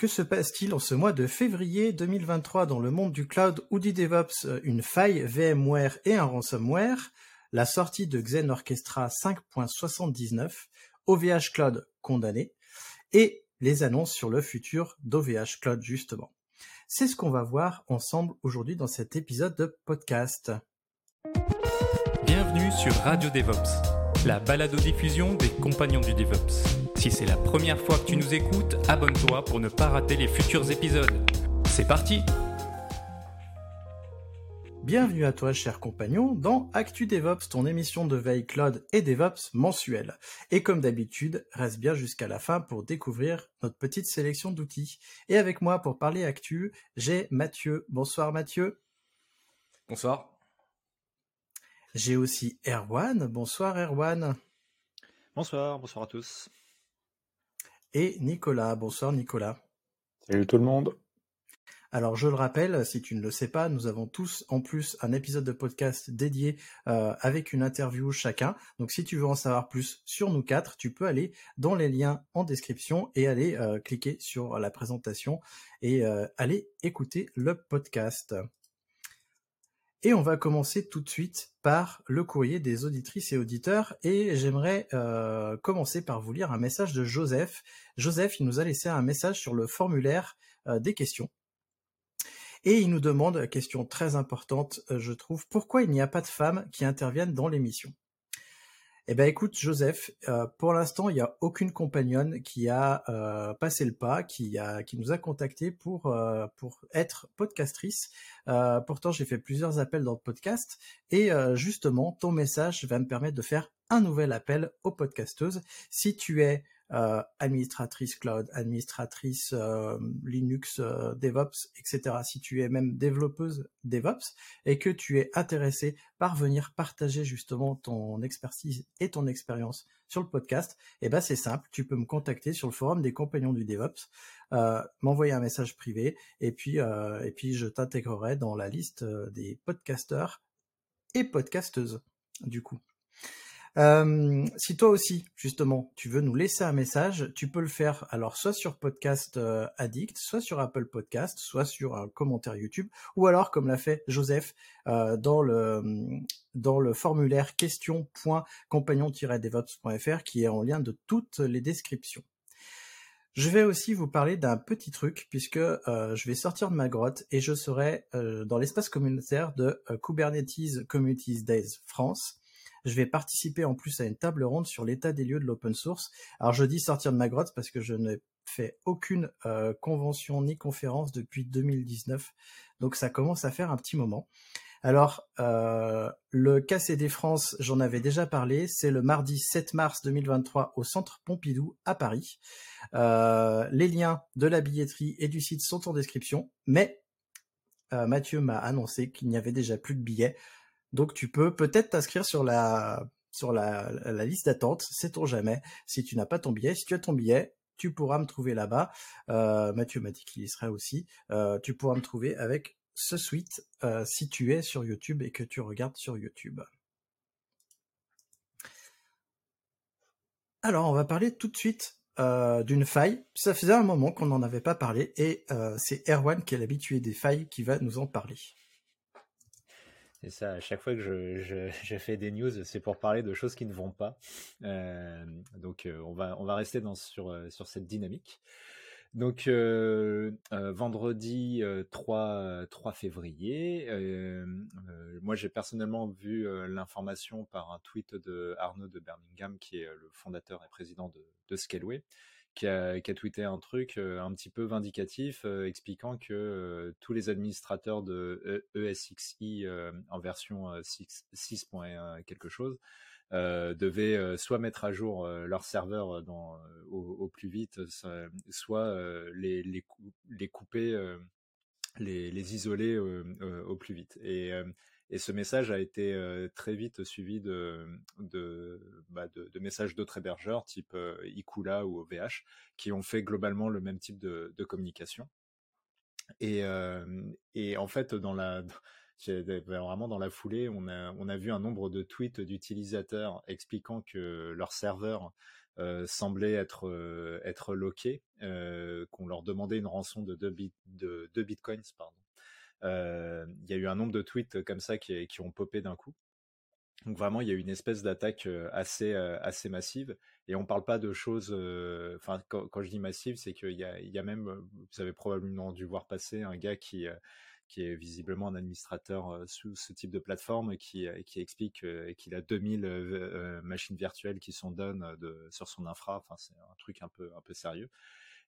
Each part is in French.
Que se passe-t-il en ce mois de février 2023 dans le monde du cloud ou du DevOps? Une faille VMware et un ransomware, la sortie de Xen Orchestra 5.79, OVH Cloud condamné et les annonces sur le futur d'OVH Cloud justement. C'est ce qu'on va voir ensemble aujourd'hui dans cet épisode de podcast. Bienvenue sur Radio DevOps, la balado-diffusion des compagnons du DevOps. Si c'est la première fois que tu nous écoutes, abonne-toi pour ne pas rater les futurs épisodes. C'est parti Bienvenue à toi, cher compagnon, dans Actu DevOps, ton émission de veille cloud et DevOps mensuelle. Et comme d'habitude, reste bien jusqu'à la fin pour découvrir notre petite sélection d'outils. Et avec moi pour parler Actu, j'ai Mathieu. Bonsoir Mathieu. Bonsoir. J'ai aussi Erwan. Bonsoir Erwan. Bonsoir, bonsoir à tous. Et Nicolas. Bonsoir Nicolas. Salut tout le monde. Alors je le rappelle, si tu ne le sais pas, nous avons tous en plus un épisode de podcast dédié euh, avec une interview chacun. Donc si tu veux en savoir plus sur nous quatre, tu peux aller dans les liens en description et aller euh, cliquer sur la présentation et euh, aller écouter le podcast. Et on va commencer tout de suite par le courrier des auditrices et auditeurs. Et j'aimerais euh, commencer par vous lire un message de Joseph. Joseph, il nous a laissé un message sur le formulaire euh, des questions. Et il nous demande, question très importante, euh, je trouve, pourquoi il n'y a pas de femmes qui interviennent dans l'émission? Eh ben, écoute, Joseph, euh, pour l'instant, il n'y a aucune compagnonne qui a euh, passé le pas, qui a, qui nous a contacté pour euh, pour être podcastrice. Euh, pourtant, j'ai fait plusieurs appels dans le podcast, et euh, justement, ton message va me permettre de faire un nouvel appel aux podcasteuses. Si tu es administratrice cloud, administratrice euh, Linux, euh, DevOps, etc. Si tu es même développeuse DevOps et que tu es intéressé par venir partager justement ton expertise et ton expérience sur le podcast, eh ben c'est simple, tu peux me contacter sur le forum des compagnons du DevOps, euh, m'envoyer un message privé et puis euh, et puis je t'intégrerai dans la liste des podcasteurs et podcasteuses du coup. Si toi aussi, justement, tu veux nous laisser un message, tu peux le faire alors soit sur Podcast euh, Addict, soit sur Apple Podcast, soit sur un commentaire YouTube, ou alors comme l'a fait Joseph euh, dans le dans le formulaire question.compagnon-devops.fr qui est en lien de toutes les descriptions. Je vais aussi vous parler d'un petit truc puisque euh, je vais sortir de ma grotte et je serai euh, dans l'espace communautaire de Kubernetes Communities Days France. Je vais participer en plus à une table ronde sur l'état des lieux de l'open source. Alors je dis sortir de ma grotte parce que je n'ai fait aucune euh, convention ni conférence depuis 2019, donc ça commence à faire un petit moment. Alors euh, le KCD France, j'en avais déjà parlé, c'est le mardi 7 mars 2023 au Centre Pompidou à Paris. Euh, les liens de la billetterie et du site sont en description, mais Mathieu m'a annoncé qu'il n'y avait déjà plus de billets. Donc tu peux peut-être t'inscrire sur la sur la, liste d'attente, sait-on jamais. Si tu n'as pas ton billet, si tu as ton billet, tu pourras me trouver là-bas. Euh, Mathieu m'a dit qu'il y serait aussi. Euh, tu pourras me trouver avec ce suite euh, si tu es sur YouTube et que tu regardes sur YouTube. Alors on va parler tout de suite euh, d'une faille. Ça faisait un moment qu'on n'en avait pas parlé et euh, c'est Erwan qui est l'habitué des failles qui va nous en parler. C'est ça, à chaque fois que je, fais des news, c'est pour parler de choses qui ne vont pas. Euh, donc euh, on, va, rester euh, sur cette dynamique. Donc vendredi 3, 3 février, moi j'ai personnellement vu l'information par un tweet de Arnaud de Birmingham, qui est le fondateur et président de, de Scaleway, qui a, tweeté un truc euh, un petit peu vindicatif euh, expliquant que euh, tous les administrateurs de ESXi en version 6, 6. quelque chose devaient soit mettre à jour leur serveur au, plus vite, soit les couper, les, les isoler au plus vite. Et et ce message a été très vite suivi bah de, de messages d'autres hébergeurs, type Ikula ou OVH, qui ont fait globalement le même type de, communication. Et, et en fait, dans la, vraiment dans la foulée, on a, on a vu un nombre de tweets d'utilisateurs expliquant que leur serveur euh, semblait être euh, être loqué, euh, qu'on leur demandait une rançon de 2 bit, de, de bitcoins, pardon. Euh, il y a eu un nombre de tweets comme ça qui, ont popé d'un coup. Donc vraiment, il y a eu une espèce d'attaque euh, assez euh, assez massive. Et on parle pas de choses. Quand, je dis massive, c'est qu'il y a, il y a même, vous avez probablement dû voir passer un gars qui qui est visiblement un administrateur sous ce type de plateforme qui, qui explique qu'il a 2000 machines virtuelles qui sont données sur son infra. Enfin, c'est un truc un peu un peu sérieux.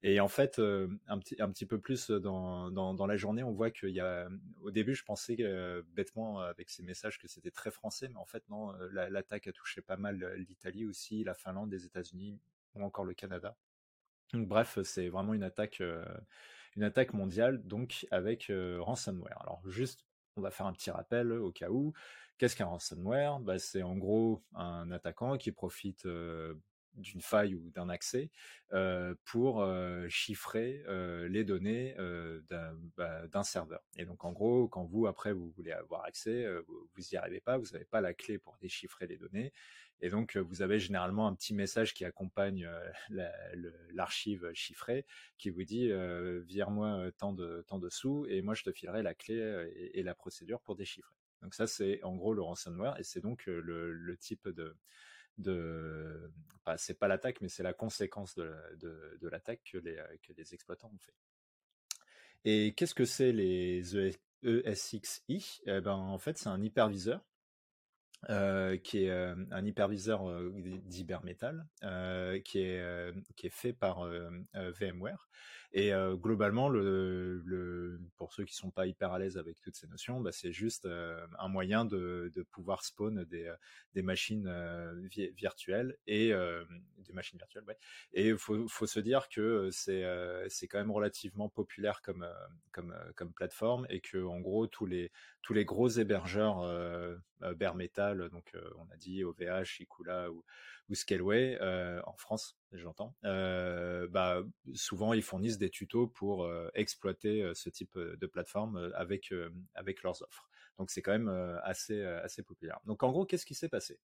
Et en fait, un, petit, un petit peu plus dans, dans, la journée, on voit qu'il y a. Au début, je pensais bêtement avec ces messages que c'était très français, mais en fait, non, l'attaque a touché pas mal l'Italie aussi, la Finlande, les États-Unis ou encore le Canada. Donc, bref, c'est vraiment une attaque, une attaque mondiale, donc avec ransomware. Alors, juste, on va faire un petit rappel au cas où. Qu'est-ce qu'un ransomware? Bah, C'est en gros un attaquant qui profite d'une faille ou d'un accès euh, pour euh, chiffrer euh, les données bah, d'un serveur. Et donc en gros, quand vous après vous voulez avoir accès, vous, vous y arrivez pas, vous n'avez pas la clé pour déchiffrer les données. Et donc vous avez généralement un petit message qui accompagne l'archive chiffrée qui vous dit vire-moi tant de tant de sous et moi je te filerai la clé et, et la procédure pour déchiffrer. Donc ça c'est en gros le ransomware et c'est donc le, le type de c'est pas l'attaque mais c'est la conséquence de, l'attaque que les, que les exploitants ont fait. Et qu'est-ce que c'est les ESXi eh ben, En fait, c'est un hyperviseur euh, qui est euh, un hyperviseur euh, euh, est qui est fait par VMware. Et globalement, le, le, pour ceux qui sont pas hyper à l'aise avec toutes ces notions, bah, c'est juste un moyen de, de pouvoir spawn des, des machines virtuelles et des machines virtuelles. Ouais. Et faut faut se dire que c'est c'est quand même relativement populaire comme comme comme plateforme et que en gros tous les tous les gros hébergeurs bare metal, donc on a dit OVH, Ikula ou, ou Scaleway en France, j'entends. bah souvent ils fournissent des tutos pour exploiter ce type de plateforme avec avec leurs offres. Donc c'est quand même assez assez populaire. Donc en gros, qu'est-ce qui s'est passé?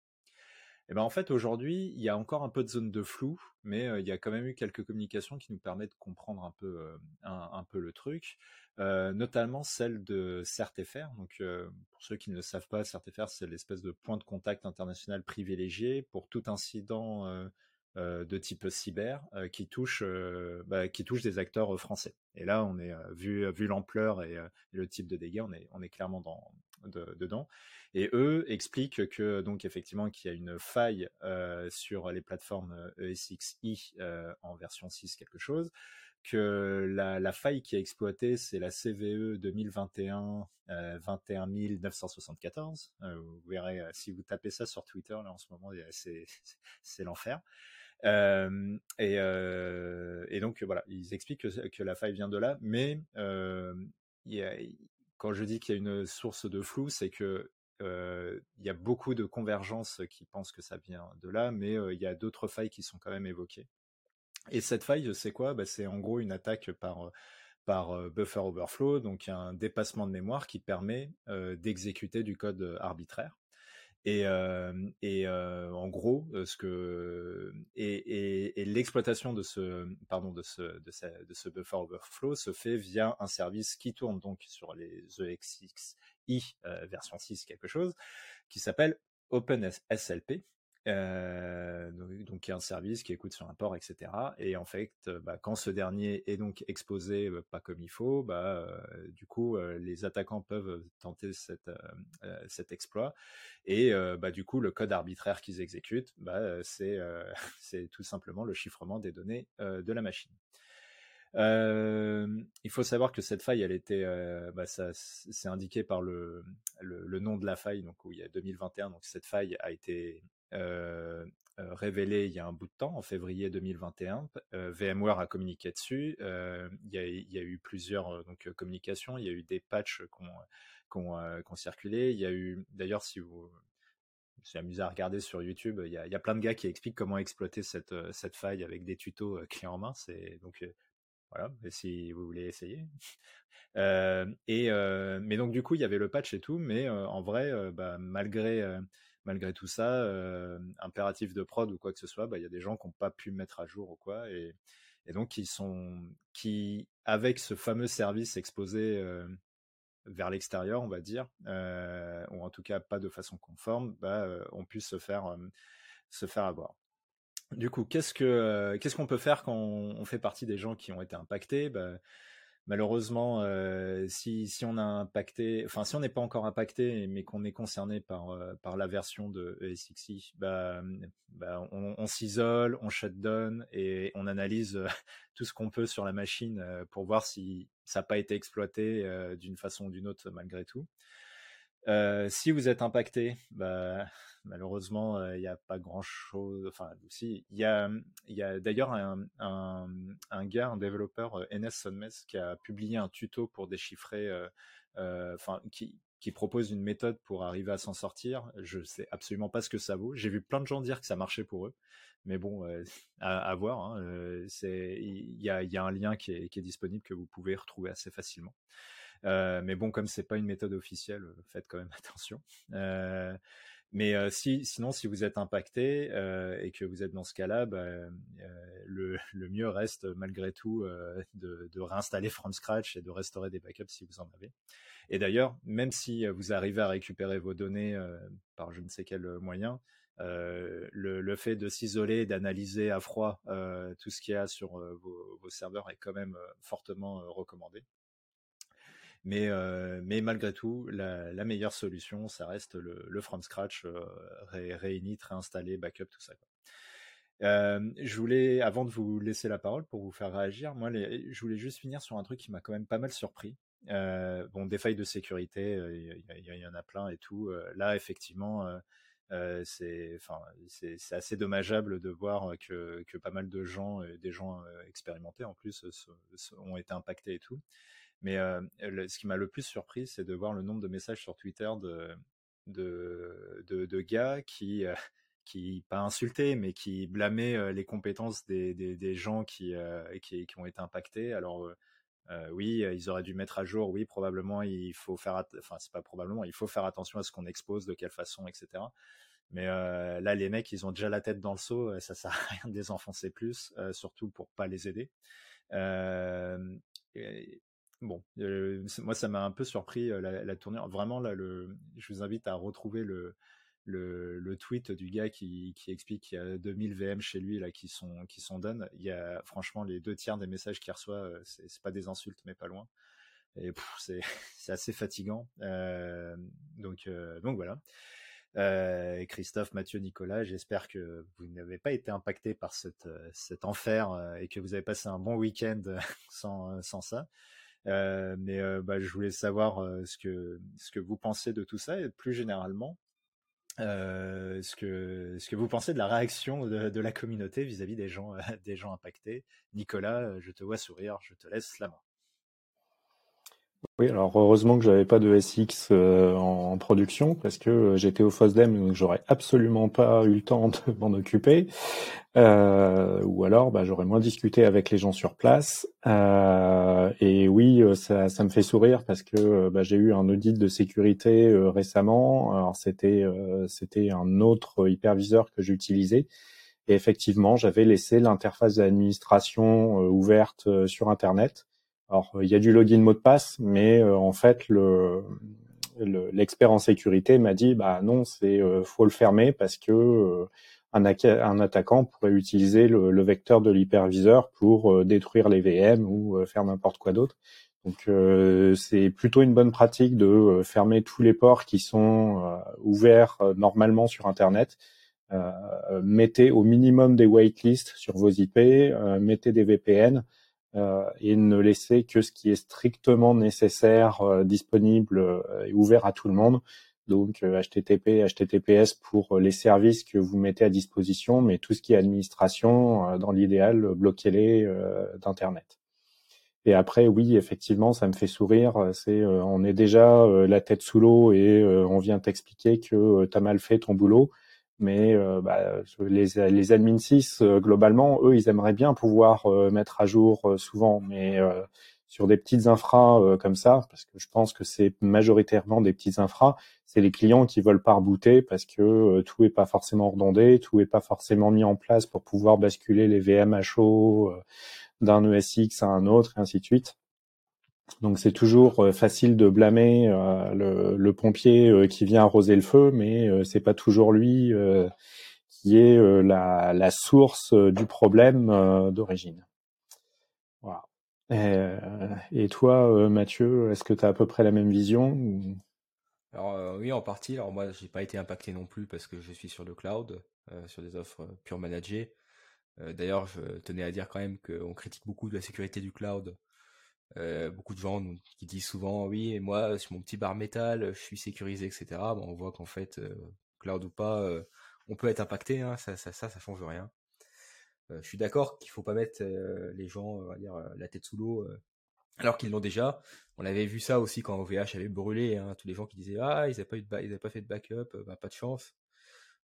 Eh ben en fait aujourd'hui il y a encore un peu de zone de flou, mais il y a quand même eu quelques communications qui nous permettent de comprendre un peu un, un, peu le truc, notamment celle de CertFR. Donc pour ceux qui ne le savent pas, CertFR c'est l'espèce de point de contact international privilégié pour tout incident de type cyber qui touche bah, qui touche des acteurs français. Et là on est vu vu l'ampleur et, le type de dégâts, on est on est clairement dans dedans. Et eux expliquent que donc effectivement qu'il y a une faille euh, sur les plateformes ESXi euh, euh, en version 6 quelque chose, que la, faille qui est exploitée c'est la CVE 2021 euh, 21 974. vous verrez si vous tapez ça sur Twitter là en ce moment c'est l'enfer. Et, donc voilà, ils expliquent que, la faille vient de là, mais quand je dis qu'il y a une source de flou, c'est que il y a beaucoup de convergences qui pensent que ça vient de là, mais il y a d'autres failles qui sont quand même évoquées. Et cette faille, c'est quoi? Bah, C'est en gros une attaque par buffer overflow, donc un dépassement de mémoire qui permet d'exécuter du code arbitraire. Et, en gros, ce que et l'exploitation de ce pardon de ce de, ce de ce buffer overflow se fait via un service qui tourne donc sur les EXXi version 6 quelque chose qui s'appelle OpenSLP euh, donc, il y a un service qui écoute sur un port, etc. Et en fait, euh, bah, quand ce dernier est donc exposé euh, pas comme il faut, bah, du coup, les attaquants peuvent tenter cet exploit. Et bah, du coup, le code arbitraire qu'ils exécutent, c'est tout simplement le chiffrement des données de la machine. Il faut savoir que cette faille, elle était, c'est indiqué par le, le, le, nom de la faille, donc où il y a 2021. Donc cette faille a été révélé il y a un bout de temps, en février 2021. VMware a communiqué dessus. Il y, a eu plusieurs donc, communications. Il y a eu des patchs qui ont circulé. Il y a eu, d'ailleurs, si vous je amusé à regarder sur YouTube. Il y, a, il y a plein de gars qui expliquent comment exploiter cette, cette faille avec des tutos clés en main. C'est donc voilà, si vous voulez essayer. et mais donc du coup, il y avait le patch et tout, mais en vrai, bah, malgré malgré tout ça, impératif de prod ou quoi que ce soit, bah, il y a des gens qui n'ont pas pu mettre à jour ou quoi, et, donc qui sont qui avec ce fameux service exposé vers l'extérieur, on va dire, ou en tout cas pas de façon conforme, bah, ont pu se faire se faire avoir. Du coup, qu'est-ce que qu'est-ce qu'on peut faire quand on, fait partie des gens qui ont été impactés? Bah, Malheureusement, si, si on n'est pas encore impacté, mais qu'on est concerné par par la version de ESXi, bah, bah on, s'isole, on shutdown et on analyse tout ce qu'on peut sur la machine pour voir si ça n'a pas été exploité d'une façon ou d'une autre malgré tout. Si vous êtes impacté, bah, malheureusement, il n'y a pas grand-chose. Enfin, aussi, il y a, y a d'ailleurs un, gars, un développeur, NS Sunmes, qui a publié un tuto pour déchiffrer, enfin, qui, propose une méthode pour arriver à s'en sortir. Je sais absolument pas ce que ça vaut. J'ai vu plein de gens dire que ça marchait pour eux, mais bon, à, voir. Hein, il y a, un lien qui est, disponible que vous pouvez retrouver assez facilement. Euh, mais bon, comme c'est pas une méthode officielle, faites quand même attention. Euh, mais euh, si, sinon, si vous êtes impacté euh, et que vous êtes dans ce cas-là, bah, euh, le, mieux reste malgré tout de, réinstaller from scratch et de restaurer des backups si vous en avez. Et d'ailleurs, même si vous arrivez à récupérer vos données par je ne sais quel moyen, le, fait de s'isoler, d'analyser à froid tout ce qu'il y a sur vos, serveurs est quand même fortement recommandé. Mais, euh, mais malgré tout, la, meilleure solution, ça reste le, from scratch, euh, ré, réinit, réinstaller, backup, tout ça. Euh, je voulais, avant de vous laisser la parole pour vous faire réagir, moi, je voulais juste finir sur un truc qui m'a quand même pas mal surpris. Euh, bon, des failles de sécurité, il y, en a plein et tout. là, effectivement, c'est, assez dommageable de voir que, pas mal de gens, des gens expérimentés en plus, ont été impactés et tout. Mais ce qui m'a le plus surpris, c'est de voir le nombre de messages sur Twitter de, de, de, gars qui, qui, pas insultaient, mais qui blâmaient les compétences des, des, gens qui, qui, qui, ont été impactés. Alors, euh, oui, ils auraient dû mettre à jour. Oui, probablement, il faut faire, enfin, c'est pas probablement, il faut faire attention à ce qu'on expose, de quelle façon, etc. Mais euh, là, les mecs, ils ont déjà la tête dans le seau. Ça sert à rien de les enfoncer plus, euh, surtout pour pas les aider. Bon, moi ça m'a un peu surpris la, tournure. Vraiment là, je vous invite à retrouver le, tweet du gars qui, explique qu'il y a 2000 VM chez lui là qui sont qui sont done. Il y a franchement les deux tiers des messages qu'il reçoit, c'est pas des insultes mais pas loin. Et c'est assez fatigant. Donc voilà. Christophe, Mathieu, Nicolas, j'espère que vous n'avez pas été impacté par cet enfer et que vous avez passé un bon week-end sans ça. Euh, mais bah, je voulais savoir ce que vous pensez de tout ça et plus généralement ce que vous pensez de la réaction de, la communauté vis-à-vis -vis des gens des gens impactés. Nicolas, je te vois sourire, je te laisse la main. Oui, alors heureusement que j'avais pas de SX euh, en, production parce que euh, j'étais au FOSDEM donc j'aurais absolument pas eu le temps de m'en occuper. Euh, ou alors bah, j'aurais moins discuté avec les gens sur place. Euh, et oui, ça, ça, me fait sourire parce que bah, j'ai eu un audit de sécurité récemment. Alors c'était c'était un autre hyperviseur que j'utilisais. Et effectivement, j'avais laissé l'interface d'administration ouverte sur Internet. Alors, il y a du login mot de passe, mais euh, en fait, le l'expert en sécurité m'a dit bah non c'est euh, faut le fermer parce que euh, un, un, attaquant pourrait utiliser le, le vecteur de l'hyperviseur pour détruire les VM ou faire n'importe quoi d'autre. Donc c'est plutôt une bonne pratique de fermer tous les ports qui sont ouverts normalement sur Internet. mettez au minimum des whitelists sur vos IP, mettez des VPN euh, et ne laisser que ce qui est strictement nécessaire, euh, disponible euh, et ouvert à tout le monde. donc HTTP, HTTPS pour les services que vous mettez à disposition, mais tout ce qui est administration, dans l'idéal, bloquez-les d'Internet. Et après, oui, effectivement, ça me fait sourire. C'est, on est déjà la tête sous l'eau et on vient t'expliquer que tu as mal fait ton boulot. Mais bah, les, les admin 6, globalement, eux, ils aimeraient bien pouvoir mettre à jour souvent, mais sur des petites infras euh, comme ça, parce que je pense que c'est majoritairement des petites infras, c'est les clients qui veulent pas rebooter parce que euh, tout est pas forcément redondé, tout est pas forcément mis en place pour pouvoir basculer les VM à chaud euh, d'un ESX à un autre et ainsi de suite. Donc c'est toujours facile de blâmer le, le, pompier qui vient arroser le feu, mais c'est pas toujours lui qui est la, source du problème d'origine. Euh, et toi, euh, Mathieu, est-ce que tu as à peu près la même vision Alors euh, oui, en partie. Alors moi, j'ai pas été impacté non plus parce que je suis sur le cloud, sur des offres pure managées. D'ailleurs, je tenais à dire quand même qu'on critique beaucoup de la sécurité du cloud. Beaucoup de gens qui disent souvent oui, et moi sur mon petit bar métal, je suis sécurisé, etc. Bon, on voit qu'en fait, cloud ou pas, on peut être impacté. Hein, ça, ça, ça, ça change rien. Euh, je suis d'accord qu'il faut pas mettre euh, les gens, on dire, euh, la tête sous l'eau alors qu'ils l'ont déjà. On avait vu ça aussi quand OVH avait brûlé, hein, tous les gens qui disaient ah ils n'avaient pas eu de ils pas fait de backup, bah, pas de chance.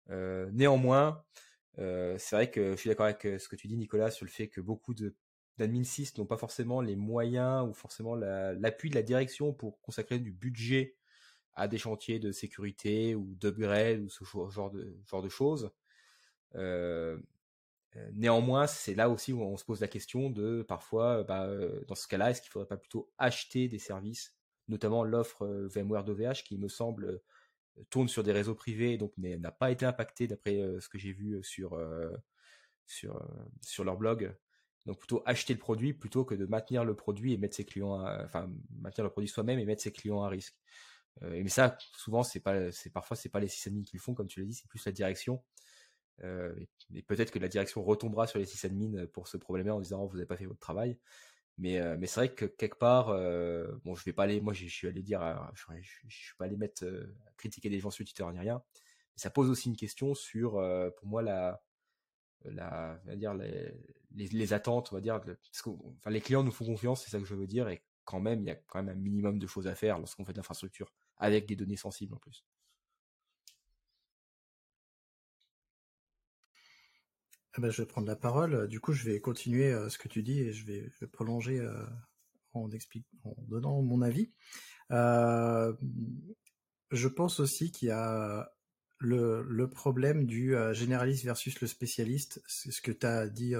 néanmoins, c'est vrai que je suis d'accord avec ce que tu dis Nicolas sur le fait que beaucoup de d'admin 6 n'ont pas forcément les moyens ou forcément l'appui de la direction pour consacrer du budget à des chantiers de sécurité ou d'upgrade ou ce genre de genre de choses. Euh, euh, néanmoins, c'est là aussi où on se pose la question de parfois, euh, bah, dans ce cas-là, est-ce qu'il ne faudrait pas plutôt acheter des services, notamment l'offre VMware d'OVH qui me semble tourne sur des réseaux privés, donc n'a pas été impacté d'après ce que j'ai vu sur, sur, sur leur blog. Donc plutôt acheter le produit plutôt que de maintenir le produit et mettre ses clients, enfin maintenir le produit soi-même et mettre ses clients à risque. mais ça, souvent, c'est pas, c'est parfois c'est pas les sysadmins qui le font, comme tu l'as dit, c'est plus la direction. Euh, et, peut-être que la direction retombera sur les sysadmins pour ce problème-là en disant oh, vous n'avez pas fait votre travail. Mais, euh, mais c'est vrai que quelque part, euh, bon, je vais pas aller, moi, je suis allé dire, je, suis pas allé mettre, critiquer des gens sur Twitter ni rien. Mais ça pose aussi une question sur, pour moi, la, la, dire les, les, attentes, on va dire, parce que, enfin, les clients nous font confiance, c'est ça que je veux dire, et quand même, il y a quand même un minimum de choses à faire lorsqu'on fait de l'infrastructure avec des données sensibles en plus. Ah bah, je vais prendre la parole. Du coup, je vais continuer euh, ce que tu dis et je vais, prolonger euh, en, en donnant mon avis. Euh, je pense aussi qu'il y a le, problème du généraliste versus le spécialiste. C'est ce que tu as dit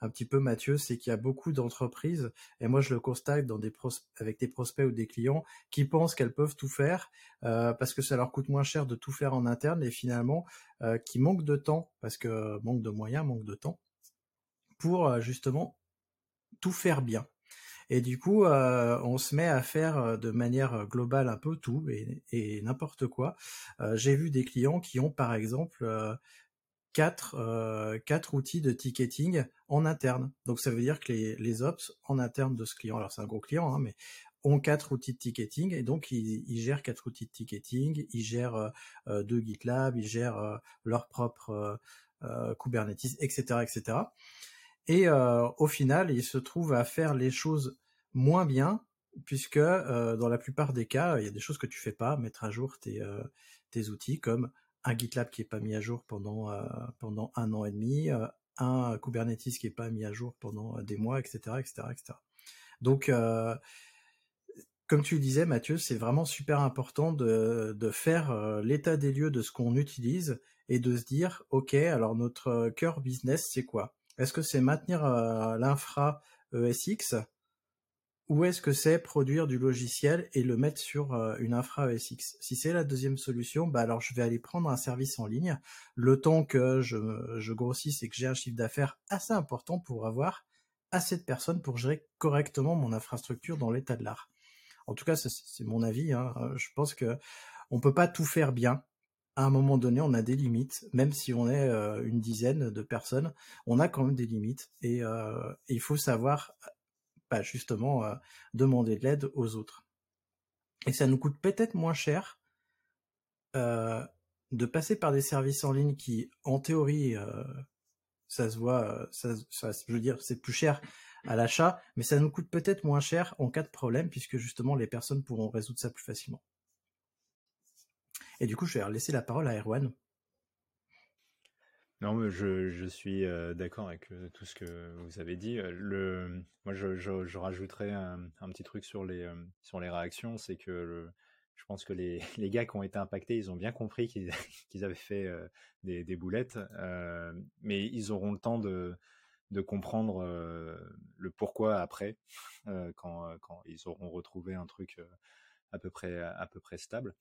un petit peu Mathieu, c'est qu'il y a beaucoup d'entreprises, et moi je le constate avec des prospects ou des clients, qui pensent qu'elles peuvent tout faire euh, parce que ça leur coûte moins cher de tout faire en interne, et finalement euh, qui manquent de temps, parce que manque de moyens, manque de temps, pour euh, justement tout faire bien. Et du coup, on se met à faire de manière globale un peu tout et, n'importe quoi. J'ai vu des clients qui ont, par exemple, quatre, euh, quatre outils de ticketing en interne. Donc ça veut dire que les, les ops en interne de ce client, alors c'est un gros client, hein, mais ont quatre outils de ticketing et donc ils, gèrent quatre outils de ticketing, ils gèrent euh, euh deux GitLab, ils gèrent euh, leur propre euh, Kubernetes, etc., etc. Et au final, ils se trouvent à faire les choses moins bien puisque dans la plupart des cas, il y a des choses que tu fais pas, mettre à jour tes, tes outils comme un GitLab qui est pas mis à jour pendant euh, pendant un an et demi, euh, un Kubernetes qui est pas mis à jour pendant euh, des mois, etc., etc., etc. Donc comme tu le disais, Mathieu, c'est vraiment super important de, de faire l'état des lieux de ce qu'on utilise et de se dire, OK, alors notre cœur business, c'est quoi? Est-ce que c'est maintenir l'infra ESX ou est-ce que c'est produire du logiciel et le mettre sur euh, une infra ESX Si c'est la deuxième solution, bah alors je vais aller prendre un service en ligne, le temps que je, grossisse et que j'ai un chiffre d'affaires assez important pour avoir assez de personnes pour gérer correctement mon infrastructure dans l'état de l'art. En tout cas, c'est mon avis. Hein. Je pense que on peut pas tout faire bien. À un moment donné, on a des limites, même si on est euh, une dizaine de personnes, on a quand même des limites euh, et il faut savoir justement euh, demander de l'aide aux autres. Et ça nous coûte peut-être moins cher de passer par des services en ligne qui, en théorie, ça se voit, ça, je veux dire, c'est plus cher à l'achat, mais ça nous coûte peut-être moins cher en cas de problème, puisque justement les personnes pourront résoudre ça plus facilement. Et du coup, je vais laisser la parole à Erwan. Non, mais je, suis d'accord avec tout ce que vous avez dit. Le, moi, je, je, rajouterais un, petit truc sur les, réactions, c'est que je pense que les, gars qui ont été impactés, ils ont bien compris qu'ils avaient fait des, boulettes, euh, mais ils auront le temps de, comprendre le pourquoi après, quand, ils auront retrouvé un truc à peu près stable.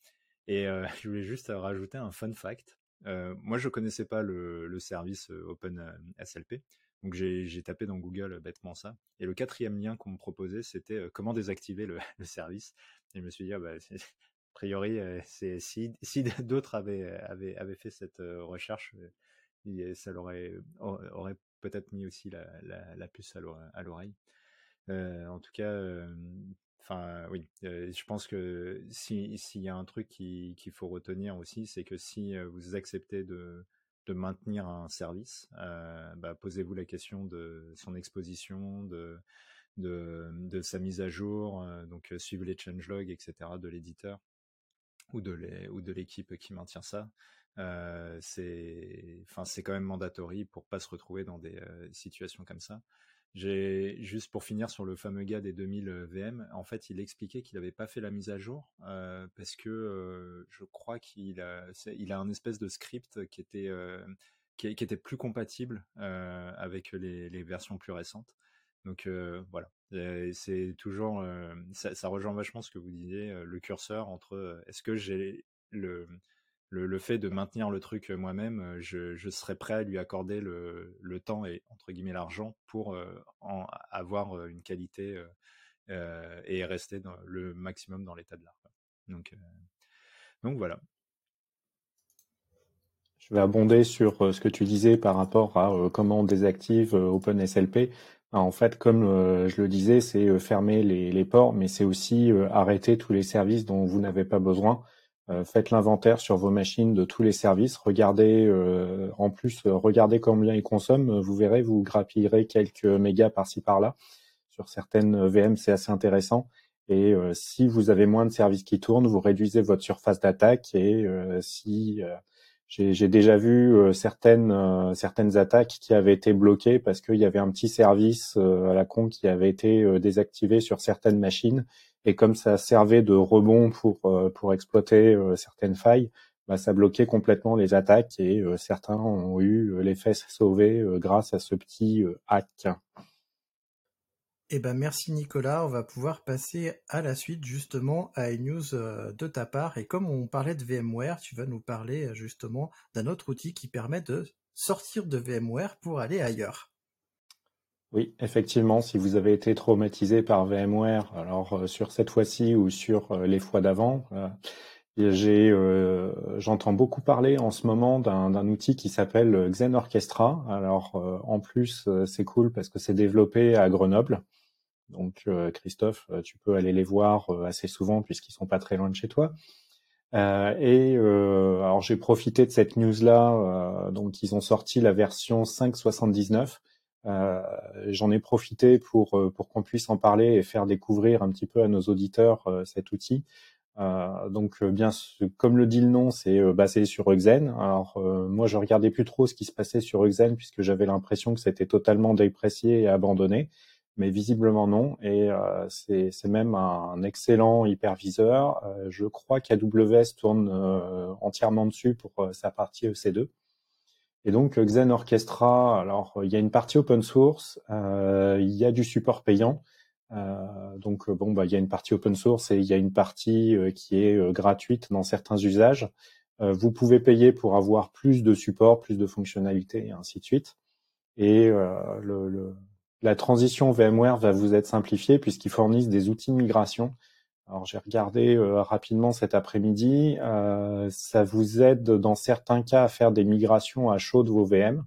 Et je voulais juste rajouter un fun fact. Moi, je connaissais pas le, le service OpenSLP. Donc j'ai tapé dans Google bêtement ça. Et le quatrième lien qu'on me proposait, c'était comment désactiver le, service. Et je me suis dit, ah bah, a priori, si, d'autres avaient, fait cette recherche, ça aurait, peut-être mis aussi la, puce à l'oreille. Euh, en tout cas, enfin oui, je pense que s'il y a un truc qu'il faut retenir aussi, c'est que si vous acceptez de, maintenir un service, bah, posez-vous la question de son exposition, de, sa mise à jour, donc suivez les changelogs, etc. de l'éditeur ou de l'équipe qui maintient ça. C'est, enfin, c'est quand même mandatory pour pas se retrouver dans des situations comme ça. J'ai juste pour finir sur le fameux gars des 2000 VM. En fait, il expliquait qu'il n'avait pas fait la mise à jour euh, parce que je crois qu'il a, un espèce de script qui était qui, était plus compatible avec les, les, versions plus récentes. Donc voilà, c'est toujours ça, ça, rejoint vachement ce que vous disiez, le curseur entre est-ce que j'ai le le, fait de maintenir le truc moi-même, euh, je, serais prêt à lui accorder le, temps et entre guillemets l'argent pour euh, en avoir euh, une qualité euh, et rester le maximum dans l'état de l'art. Donc, voilà. Je vais abonder sur ce que tu disais par rapport à comment on désactive OpenSLP. En fait, comme je le disais, c'est fermer les ports, mais c'est aussi arrêter tous les services dont vous n'avez pas besoin. Euh, faites l'inventaire sur vos machines de tous les services. Regardez, euh, en plus, euh, regardez combien ils consomment. Vous verrez, vous grappillerez quelques mégas par-ci par-là. Sur certaines VM, c'est assez intéressant. Et si vous avez moins de services qui tournent, vous réduisez votre surface d'attaque. Et si j'ai déjà vu certaines certaines attaques qui avaient été bloquées parce qu'il y avait un petit service à la con qui avait été désactivé sur certaines machines et comme ça servait de rebond pour, euh, exploiter euh, certaines failles, bah, ça bloquait complètement les attaques et euh, certains ont eu les fesses sauvées grâce à ce petit hack. Eh ben merci Nicolas, on va pouvoir passer à la suite justement à une news de ta part et comme on parlait de VMware, tu vas nous parler justement d'un autre outil qui permet de sortir de VMware pour aller ailleurs. Oui, effectivement, si vous avez été traumatisé par VMware, alors euh, sur cette fois-ci ou sur euh, les fois d'avant, euh, j'ai, j'entends beaucoup parler en ce moment d'un outil qui s'appelle Xen Orchestra. Alors en plus, c'est cool parce que c'est développé à Grenoble. Donc Christophe, tu peux aller les voir assez souvent puisqu'ils sont pas très loin de chez toi. et alors j'ai profité de cette news là. donc ils ont sorti la version 5.79 euh, j'en ai profité pour, euh, pour qu'on puisse en parler et faire découvrir un petit peu à nos auditeurs euh, cet outil. donc bien, comme le dit le nom, c'est basé sur Xen. Alors moi, je regardais plus trop ce qui se passait sur Xen puisque j'avais l'impression que c'était totalement déprécié et abandonné mais visiblement non. Et euh, c'est même un, excellent hyperviseur. Euh, je crois qu'AWS tourne euh, entièrement dessus pour sa partie EC2. Et donc Xen Orchestra, alors il y a une partie open source, euh, il y a du support payant. Euh, donc bon, bah, il y a une partie open source et il y a une partie euh, qui est euh, gratuite dans certains usages. Euh, vous pouvez payer pour avoir plus de support, plus de fonctionnalités et ainsi de suite. Et le, le, la transition VMware va vous être simplifiée puisqu'ils fournissent des outils de migration alors j'ai regardé euh, rapidement cet après-midi. Euh, ça vous aide dans certains cas à faire des migrations à chaud de vos VM.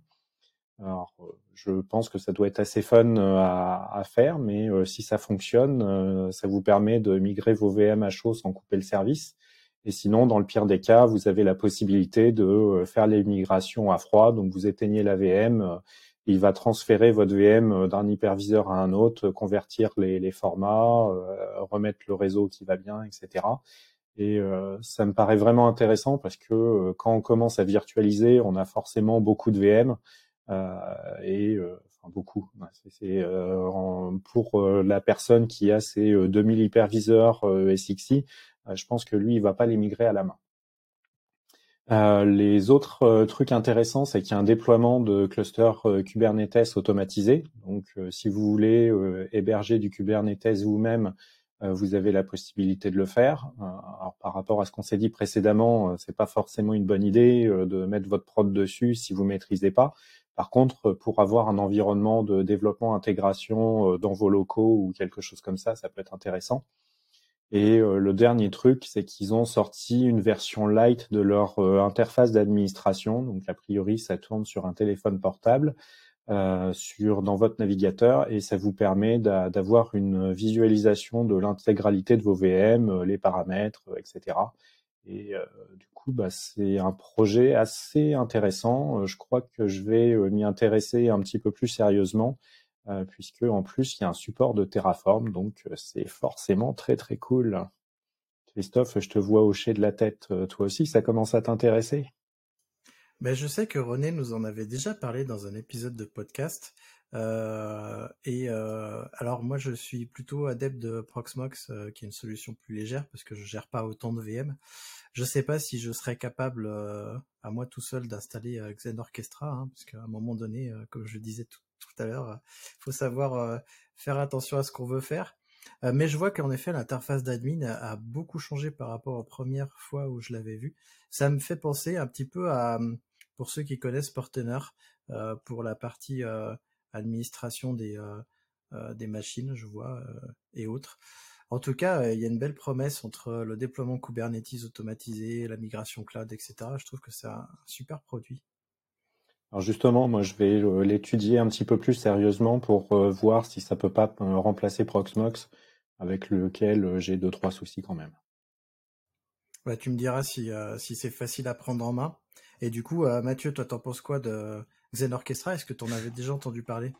Alors euh, je pense que ça doit être assez fun à, à faire, mais si ça fonctionne, ça vous permet de migrer vos VM à chaud sans couper le service. Et sinon, dans le pire des cas, vous avez la possibilité de faire les migrations à froid. Donc, vous éteignez la VM, il va transférer votre VM d'un hyperviseur à un autre, convertir les, formats, remettre le réseau qui va bien, etc. Et euh, ça me paraît vraiment intéressant parce que euh, quand on commence à virtualiser, on a forcément beaucoup de VM euh, et enfin beaucoup. Pour la personne qui a ses 2000 hyperviseurs SXI, je pense que lui, il va pas les migrer à la main. Euh, les autres euh, trucs intéressants, c'est qu'il y a un déploiement de clusters Kubernetes automatisé. Donc, si vous voulez héberger du Kubernetes vous-même, euh, vous avez la possibilité de le faire. Euh, alors, par rapport à ce qu'on s'est dit précédemment, euh, c'est pas forcément une bonne idée de mettre votre prod dessus si vous maîtrisez pas. Par contre, pour avoir un environnement de développement, intégration dans vos locaux ou quelque chose comme ça, ça peut être intéressant. Et le dernier truc, c'est qu'ils ont sorti une version light de leur interface d'administration. Donc, a priori, ça tourne sur un téléphone portable. Euh, sur dans votre navigateur et ça vous permet d'avoir une visualisation de l'intégralité de vos VM, euh, les paramètres, euh, etc. Et du coup, bah, c'est un projet assez intéressant. Je crois que je vais m'y intéresser un petit peu plus sérieusement, puisque en plus il y a un support de Terraform, donc c'est forcément très très cool. Christophe, je te vois hocher de la tête. Toi aussi, ça commence à t'intéresser ben, je sais que René nous en avait déjà parlé dans un épisode de podcast. Euh, et euh, alors moi je suis plutôt adepte de Proxmox, euh, qui est une solution plus légère parce que je gère pas autant de VM. Je sais pas si je serais capable à moi tout seul d'installer Xen Orchestra, hein, parce qu'à un moment donné, comme je le disais tout, tout à l'heure, il faut savoir faire attention à ce qu'on veut faire. mais je vois qu'en effet l'interface d'admin a, beaucoup changé par rapport aux premières fois où je l'avais vu. Ça me fait penser un petit peu à pour ceux qui connaissent Portener, euh, pour la partie euh, administration des, euh, des machines, je vois, et autres. En tout cas, il y a une belle promesse entre le déploiement Kubernetes automatisé, la migration cloud, etc. Je trouve que c'est un super produit. Alors justement, moi je vais l'étudier un petit peu plus sérieusement pour voir si ça peut pas remplacer Proxmox, avec lequel j'ai deux trois soucis quand même. Bah, tu me diras si, si c'est facile à prendre en main. Et du coup, euh, Mathieu, toi, t'en penses quoi de Zen Orchestra? Est-ce que tu en avais déjà entendu parler?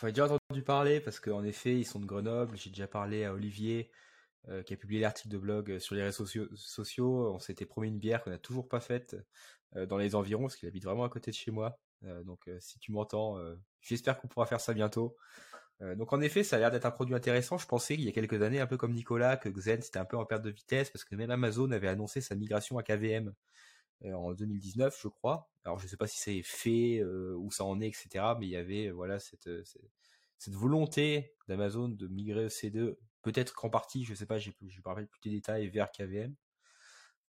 J'en ai déjà entendu parler parce qu'en effet, ils sont de Grenoble. J'ai déjà parlé à Olivier euh, qui a publié l'article de blog euh, sur les réseaux sociaux. On s'était promis une bière qu'on n'a toujours pas faite dans les environs parce qu'il habite vraiment à côté de chez moi. Donc, si tu m'entends, j'espère qu'on pourra faire ça bientôt. donc en effet, ça a l'air d'être un produit intéressant. Je pensais qu'il y a quelques années, un peu comme Nicolas, que Xen c'était un peu en perte de vitesse parce que même Amazon avait annoncé sa migration à KVM. Euh, en 2019, je crois. Alors, je ne sais pas si c'est fait, euh, où ça en est, etc. Mais il y avait voilà cette, euh, cette, volonté d'Amazon de migrer EC2, peut-être qu'en partie, je ne sais pas, je ne me rappelle plus des détails, vers KVM.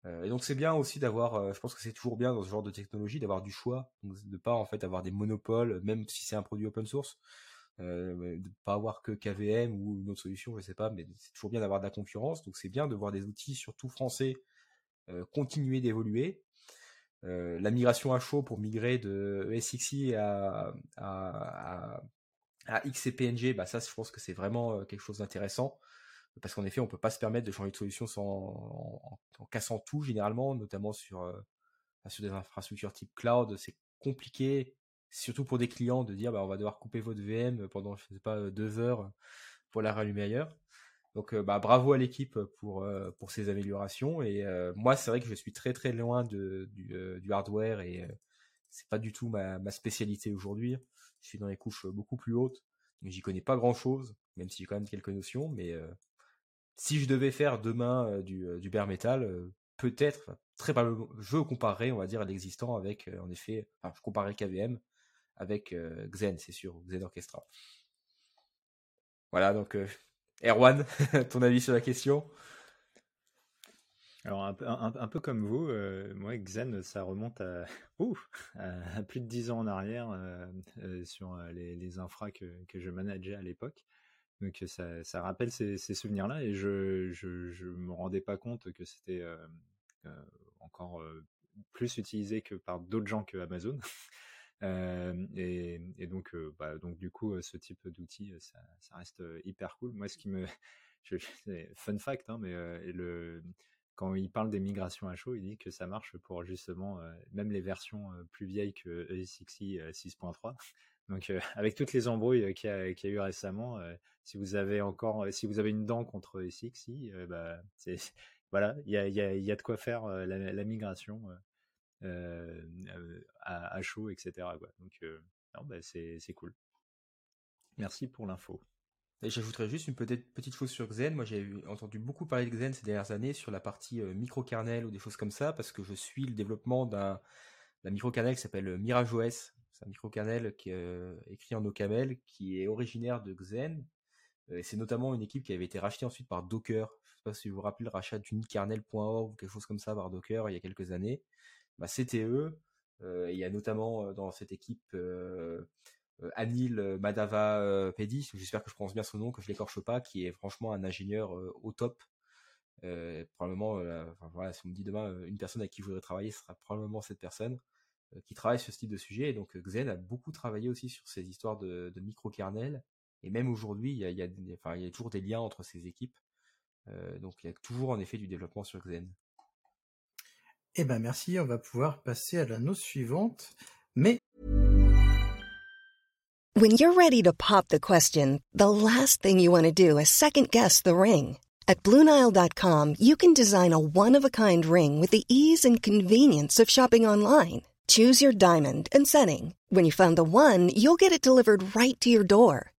Et donc c'est bien aussi d'avoir, je pense que c'est toujours bien dans ce genre de technologie d'avoir du choix, de ne pas en fait avoir des monopoles, même si c'est un produit open source, euh, de pas avoir que KVM ou une autre solution, je sais pas, mais c'est toujours bien d'avoir de la concurrence. Donc c'est bien de voir des outils, surtout français, continuer d'évoluer euh, la migration à chaud pour migrer de SXI à, à, à, XCPNG, bah ça, je pense que c'est vraiment euh, quelque chose d'intéressant parce qu'en effet, on peut pas se permettre de changer de solution sans en, cassant tout généralement, notamment sur euh, sur des infrastructures type cloud, c'est compliqué, surtout pour des clients, de dire bah on va devoir couper votre VM pendant je sais pas deux heures pour la rallumer ailleurs. Donc euh, bah, bravo à l'équipe pour, euh, pour ces améliorations. Et euh, moi, c'est vrai que je suis très très loin de, du, hardware et c'est pas du tout ma, ma spécialité aujourd'hui. Je suis dans les couches beaucoup plus hautes. J'y connais pas grand chose, même si j'ai quand même quelques notions. Mais si je devais faire demain du, du bare metal, peut-être, très probablement, je comparerais, on va dire, l'existant avec, en effet, enfin, je comparerais KVM avec Xen, c'est sûr, Xen Orchestra. Voilà, donc Erwan, ton avis sur la question? Alors un peu, comme vous, euh, moi Xen ça remonte à, plus de dix ans en arrière euh, euh, sur les, les infras que, que je manageais à l'époque. Donc ça, rappelle ces, souvenirs-là et je, je, me rendais pas compte que c'était encore plus utilisé que par d'autres gens que Amazon. et, et, donc, bah, donc du coup, ce type d'outil, ça, reste hyper cool. Moi, ce qui me, je, fun fact, hein, mais le quand il parle des migrations à chaud, il dit que ça marche pour justement même les versions plus vieilles que ESXi 6.3. Donc avec toutes les embrouilles qu'il y, a eu récemment, si vous avez encore, si vous avez une dent contre ESXi, bah, voilà, il y a, de quoi faire la, migration à, chaud, etc. Donc bah, c'est cool. Merci pour l'info. J'ajouterais juste une petite, chose sur Xen. Moi, j'ai entendu beaucoup parler de Xen ces dernières années sur la partie euh, microkernel ou des choses comme ça, parce que je suis le développement d'un microkernel qui s'appelle Mirage OS. C'est un microkernel qui est euh, écrit en OCaml, qui est originaire de Xen. Euh, c'est notamment une équipe qui avait été rachetée ensuite par Docker. Je ne sais pas si vous vous rappelez le rachat d'unikernel.org ou quelque chose comme ça par Docker il y a quelques années. Bah, C'était eux. il y a notamment dans cette équipe euh, Anil euh, Madava euh, Pedi, j'espère que je prononce bien son nom, que je l'écorche pas, qui est franchement un ingénieur au top. probablement, si on me dit demain une personne avec qui je voudrais travailler, ce sera probablement cette personne qui travaille sur ce type de sujet. Et donc Xen a beaucoup travaillé aussi sur ces histoires de, de micro-kernel. Et même aujourd'hui, il y a, y, a, enfin, il y a toujours des liens entre ces équipes. donc il y a toujours en effet du développement sur Xen. Eh ben merci, on va pouvoir passer à la note suivante. Mais When you're ready to pop the question, the last thing you want to do is second guess the ring. At BlueNile.com, you can design a one-of-a-kind ring with the ease and convenience of shopping online. Choose your diamond and setting. When you find the one, you'll get it delivered right to your door.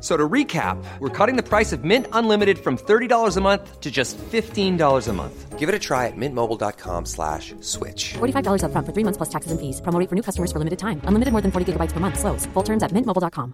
So to recap, we're cutting the price of Mint Unlimited from $30 a month to just $15 a month. Give it a try at mintmobile.com slash switch. $45 up front for three months plus taxes and fees. Promo for new customers for limited time. Unlimited more than 40 gigabytes per month. Slows. Full terms at mintmobile.com.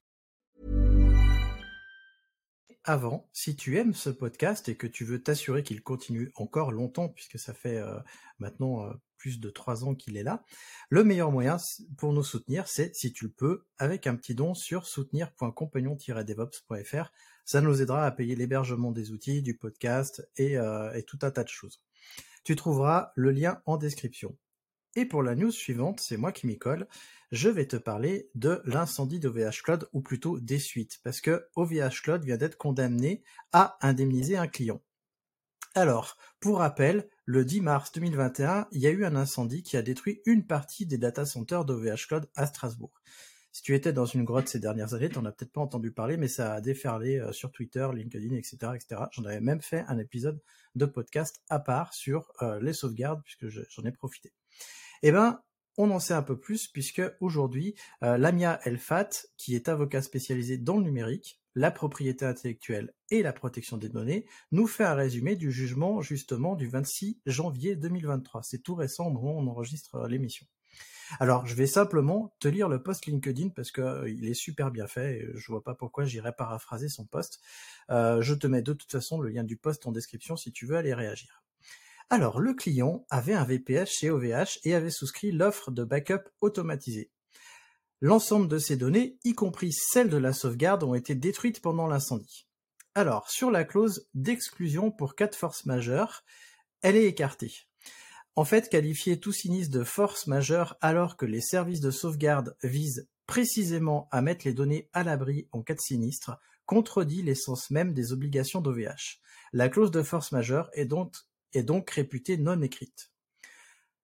Avant, si tu aimes ce podcast et que tu veux t'assurer qu'il continue encore longtemps, puisque ça fait euh, maintenant euh, plus de trois ans qu'il est là. Le meilleur moyen pour nous soutenir, c'est, si tu le peux, avec un petit don sur soutenir.compagnon-devops.fr. Ça nous aidera à payer l'hébergement des outils, du podcast et, euh, et tout un tas de choses. Tu trouveras le lien en description. Et pour la news suivante, c'est moi qui m'y colle, je vais te parler de l'incendie d'OVH Cloud, ou plutôt des suites, parce que OVH Cloud vient d'être condamné à indemniser un client. Alors, pour rappel, le 10 mars 2021, il y a eu un incendie qui a détruit une partie des data centers d'OVH Cloud à Strasbourg. Si tu étais dans une grotte ces dernières années, tu n'en as peut-être pas entendu parler, mais ça a déferlé euh, sur Twitter, LinkedIn, etc., etc. J'en avais même fait un épisode de podcast à part sur euh, les sauvegardes, puisque j'en ai profité. Eh ben, on en sait un peu plus puisque aujourd'hui, euh, Lamia Elfat, qui est avocat spécialisé dans le numérique, la propriété intellectuelle et la protection des données, nous fait un résumé du jugement justement du 26 janvier 2023. C'est tout récent au moment où on enregistre euh, l'émission. Alors, je vais simplement te lire le post LinkedIn parce que euh, est super bien fait. Et je vois pas pourquoi j'irais paraphraser son post. Euh, je te mets de toute façon le lien du post en description si tu veux aller réagir. Alors, le client avait un VPS chez OVH et avait souscrit l'offre de backup automatisé. L'ensemble de ces données, y compris celles de la sauvegarde, ont été détruites pendant l'incendie. Alors, sur la clause d'exclusion pour cas de force majeure, elle est écartée. En fait, qualifier tout sinistre de force majeure alors que les services de sauvegarde visent précisément à mettre les données à l'abri en cas de sinistre contredit l'essence même des obligations d'OVH. La clause de force majeure est donc, est donc réputée non écrite.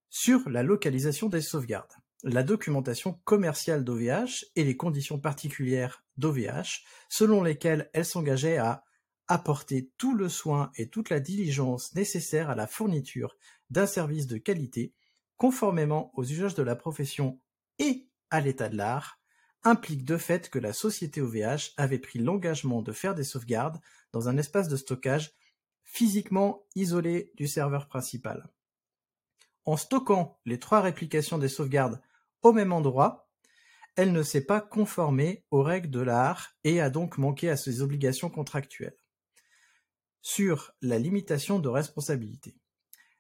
Sur la localisation des sauvegardes la documentation commerciale d'OVH et les conditions particulières d'OVH, selon lesquelles elle s'engageait à apporter tout le soin et toute la diligence nécessaires à la fourniture d'un service de qualité, conformément aux usages de la profession et à l'état de l'art, implique de fait que la société OVH avait pris l'engagement de faire des sauvegardes dans un espace de stockage physiquement isolé du serveur principal. En stockant les trois réplications des sauvegardes au même endroit, elle ne s'est pas conformée aux règles de l'art et a donc manqué à ses obligations contractuelles. Sur la limitation de responsabilité.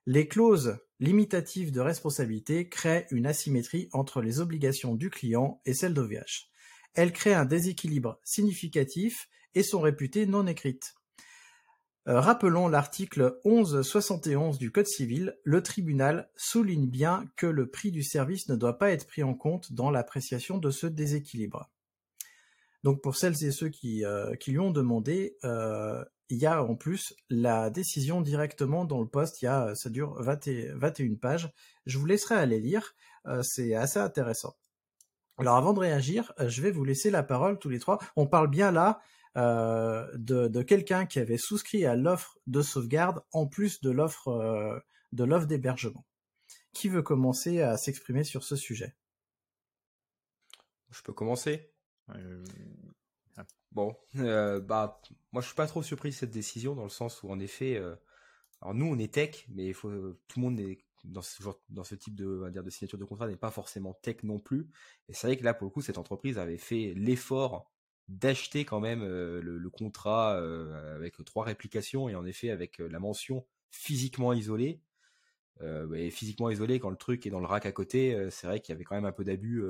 Les clauses limitatives de responsabilité créent une asymétrie entre les obligations du client et celles d'OVH. Elles créent un déséquilibre significatif et sont réputées non écrites. Euh, rappelons l'article 1171 du Code civil, le tribunal souligne bien que le prix du service ne doit pas être pris en compte dans l'appréciation de ce déséquilibre. Donc pour celles et ceux qui, euh, lui ont demandé, euh, il y a en plus la décision directement dans le poste, il ça dure 20 et, 21 pages. Je vous laisserai aller lire, c'est assez intéressant. Alors avant de réagir, je vais vous laisser la parole tous les trois. On parle bien là euh, de, de quelqu'un qui avait souscrit à l'offre de sauvegarde en plus de l'offre euh, de l'offre d'hébergement. Qui veut commencer à s'exprimer sur ce sujet? Je peux commencer? Euh, Bon, euh, bah moi je suis pas trop surpris de cette décision dans le sens où en effet, euh, alors nous on est tech, mais il faut tout le monde est dans ce genre, dans ce type de, on va dire, de signature de contrat n'est pas forcément tech non plus. Et c'est vrai que là pour le coup cette entreprise avait fait l'effort d'acheter quand même le, contrat avec trois réplications et en effet avec la mention physiquement isolé. et physiquement isolé quand le truc est dans le rack à côté, c'est vrai qu'il y avait quand même un peu d'abus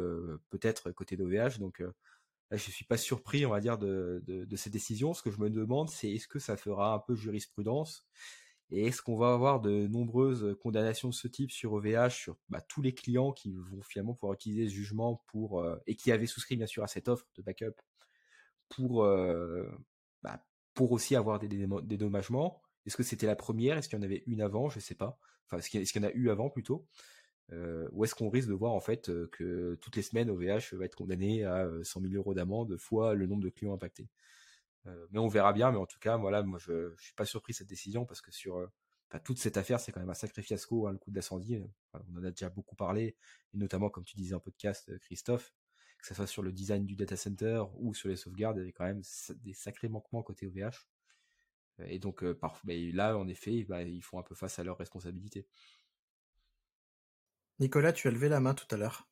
peut-être côté d'OVH. Donc là, je suis pas surpris, on va dire, de, de, de ces décisions. Ce que je me demande, c'est est-ce que ça fera un peu jurisprudence et est-ce qu'on va avoir de nombreuses condamnations de ce type sur OVH, sur bah, tous les clients qui vont finalement pouvoir utiliser ce jugement pour et qui avaient souscrit bien sûr à cette offre de backup? Pour, bah, pour aussi avoir des, dédommagements. Est-ce que c'était la première? Est-ce qu'il y en avait une avant? Je sais pas. Enfin, est-ce qu'il y, en a eu avant plutôt? Ou est-ce qu'on risque de voir en fait que toutes les semaines OVH va être condamné à 100 000 euros d'amende fois le nombre de clients impactés? Mais on verra bien. Mais en tout cas, voilà, moi je, je suis pas surpris de cette décision parce que sur enfin, toute cette affaire, c'est quand même un sacré fiasco, hein, le coup de l'incendie. on en a déjà beaucoup parlé, et notamment comme tu disais en podcast, Christophe que ce soit sur le design du data center ou sur les sauvegardes, il y avait quand même des sacrés manquements côté OVH. Et donc, euh, là, en effet, bah, ils font un peu face à leurs responsabilités. Nicolas, tu as levé la main tout à l'heure.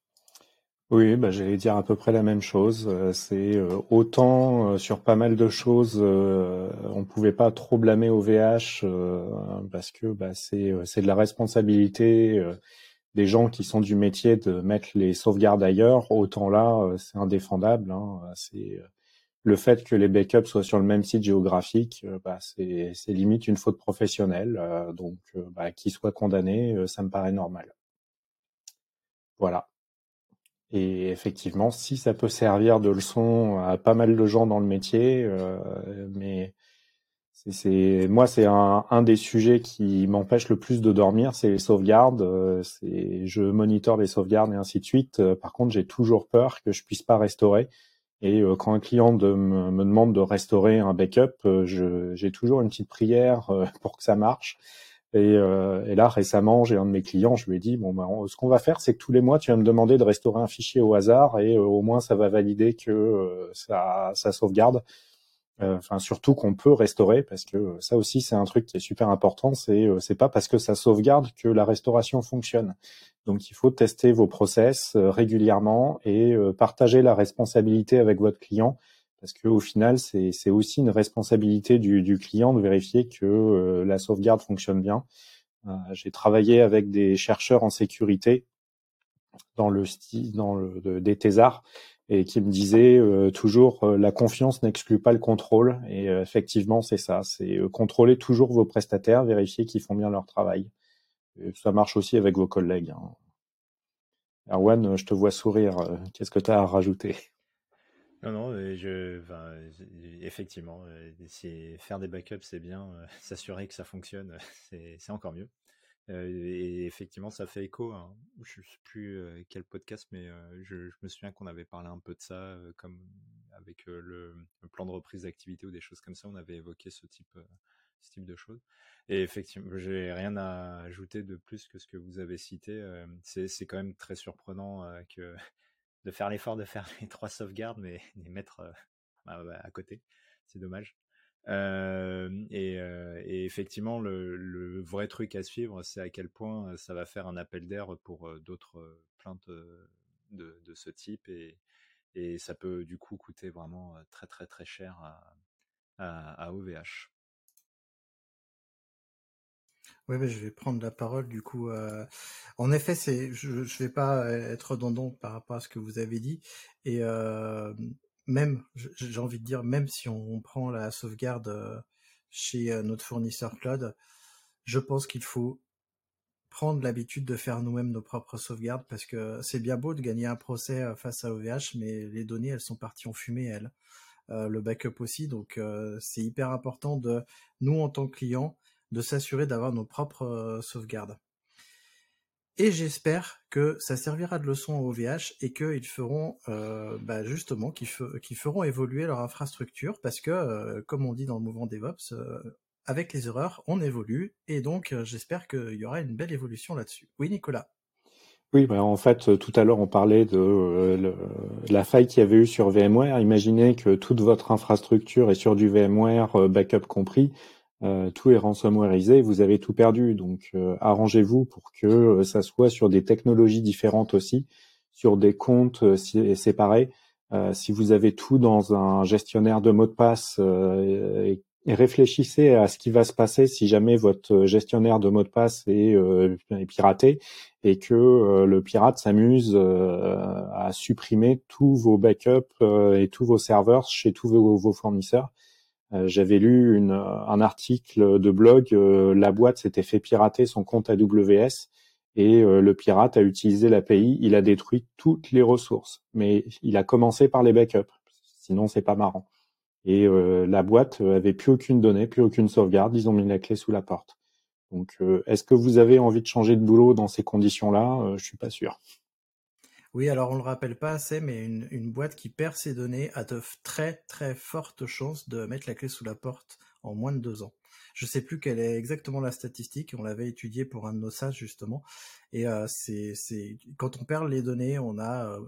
Oui, bah, j'allais dire à peu près la même chose. Euh, c'est euh, autant sur pas mal de choses, on pouvait pas trop blâmer OVH parce que bah, c'est c'est de la responsabilité des gens qui sont du métier de mettre les sauvegardes ailleurs, autant là, euh, c'est indéfendable. Hein. C'est euh, le fait que les backups soient sur le même site géographique, euh, bah, c'est limite une faute professionnelle. donc, bah, qu'ils soient condamnés, ça me paraît normal. Voilà. Et effectivement, si ça peut servir de leçon à pas mal de gens dans le métier, mais c'est moi, c'est un, un, des sujets qui m'empêche le plus de dormir, c'est les sauvegardes. Euh, c'est je monitore les sauvegardes et ainsi de suite. Euh, par contre, j'ai toujours peur que je puisse pas restaurer. Et euh, quand un client me, demande de restaurer un backup, j'ai toujours une petite prière pour que ça marche. Et, et là, récemment, j'ai un de mes clients, je lui ai dit bon, ben, ce qu'on va faire, c'est que tous les mois, tu vas me demander de restaurer un fichier au hasard, et au moins, ça va valider que ça, ça sauvegarde. Euh, enfin surtout qu'on peut restaurer parce que ça aussi c'est un truc qui est super important c'est euh, c'est pas parce que ça sauvegarde que la restauration fonctionne. Donc il faut tester vos process euh, régulièrement et partager la responsabilité avec votre client parce que au final c'est c'est aussi une responsabilité du, du client de vérifier que la sauvegarde fonctionne bien. J'ai travaillé avec des chercheurs en sécurité dans le style dans le des thésards et qui me disait euh, toujours euh, la confiance n'exclut pas le contrôle. Et euh, effectivement c'est ça. C'est contrôler toujours vos prestataires vérifier qu'ils font bien leur travail. Ça marche aussi avec vos collègues hein. Erwan je te vois sourire qu'est-ce que tu as à rajouter? Non non je enfin, effectivement faire des backups c'est bien s'assurer que ça fonctionne c'est encore mieux et effectivement, ça fait écho. Hein. Je ne sais plus quel podcast, mais je, me souviens qu'on avait parlé un peu de ça, comme avec le, plan de reprise d'activité ou des choses comme ça. On avait évoqué ce type, de choses. Et effectivement, j'ai rien à ajouter de plus que ce que vous avez cité. c'est quand même très surprenant de faire l'effort de faire les trois sauvegardes, mais les mettre à côté. C'est dommage. Euh, et, euh, et, effectivement, le, vrai truc à suivre, c'est à quel point ça va faire un appel d'air pour d'autres plaintes de, ce type, et, ça peut du coup coûter vraiment très très très cher à, OVH. Oui, je vais prendre la parole du coup. Euh, en effet, c'est, je ne vais pas être redondant par rapport à ce que vous avez dit. Et euh, même, j'ai envie de dire, même si on prend la sauvegarde euh, chez notre fournisseur cloud, je pense qu'il faut prendre l'habitude de faire nous-mêmes nos propres sauvegardes parce que c'est bien beau de gagner un procès face à OVH, mais les données, elles sont parties en fumée, elles. le backup aussi, donc c'est hyper important de, nous en tant que clients, de s'assurer d'avoir nos propres euh, sauvegardes. Et j'espère que ça servira de leçon au OVH et qu'ils feront euh, bah, justement qu'ils feront évoluer leur infrastructure parce que, euh, comme on dit dans le mouvement DevOps, avec les erreurs, on évolue et donc j'espère qu'il y aura une belle évolution là-dessus. Oui, Nicolas. Oui, bah en fait, tout à l'heure, on parlait de la faille qu'il y avait eu sur VMware. Imaginez que toute votre infrastructure est sur du VMware, backup compris. Euh, tout est ransomwareisé, vous avez tout perdu. Donc euh, arrangez-vous pour que euh, ça soit sur des technologies différentes aussi, sur des comptes séparés. si vous avez tout dans un gestionnaire de mots de passe, réfléchissez à ce qui va se passer si jamais votre gestionnaire de mots de passe est, piraté et que le pirate s'amuse à supprimer tous vos backups et tous vos serveurs chez tous vos fournisseurs j'avais lu une, un article de blog, euh, la boîte s'était fait pirater son compte AWS et euh, le pirate a utilisé l'API, il a détruit toutes les ressources. Mais il a commencé par les backups, sinon c'est pas marrant. Et la boîte avait plus aucune donnée, plus aucune sauvegarde, ils ont mis la clé sous la porte. Donc, est-ce que vous avez envie de changer de boulot dans ces conditions-là? Je suis pas sûr. Oui, alors on le rappelle pas assez, mais une, boîte qui perd ses données a de très très fortes chances de mettre la clé sous la porte en moins de deux ans. Je sais plus quelle est exactement la statistique, on l'avait étudié pour un de nos sages justement, et euh, c'est quand on perd les données, on a euh,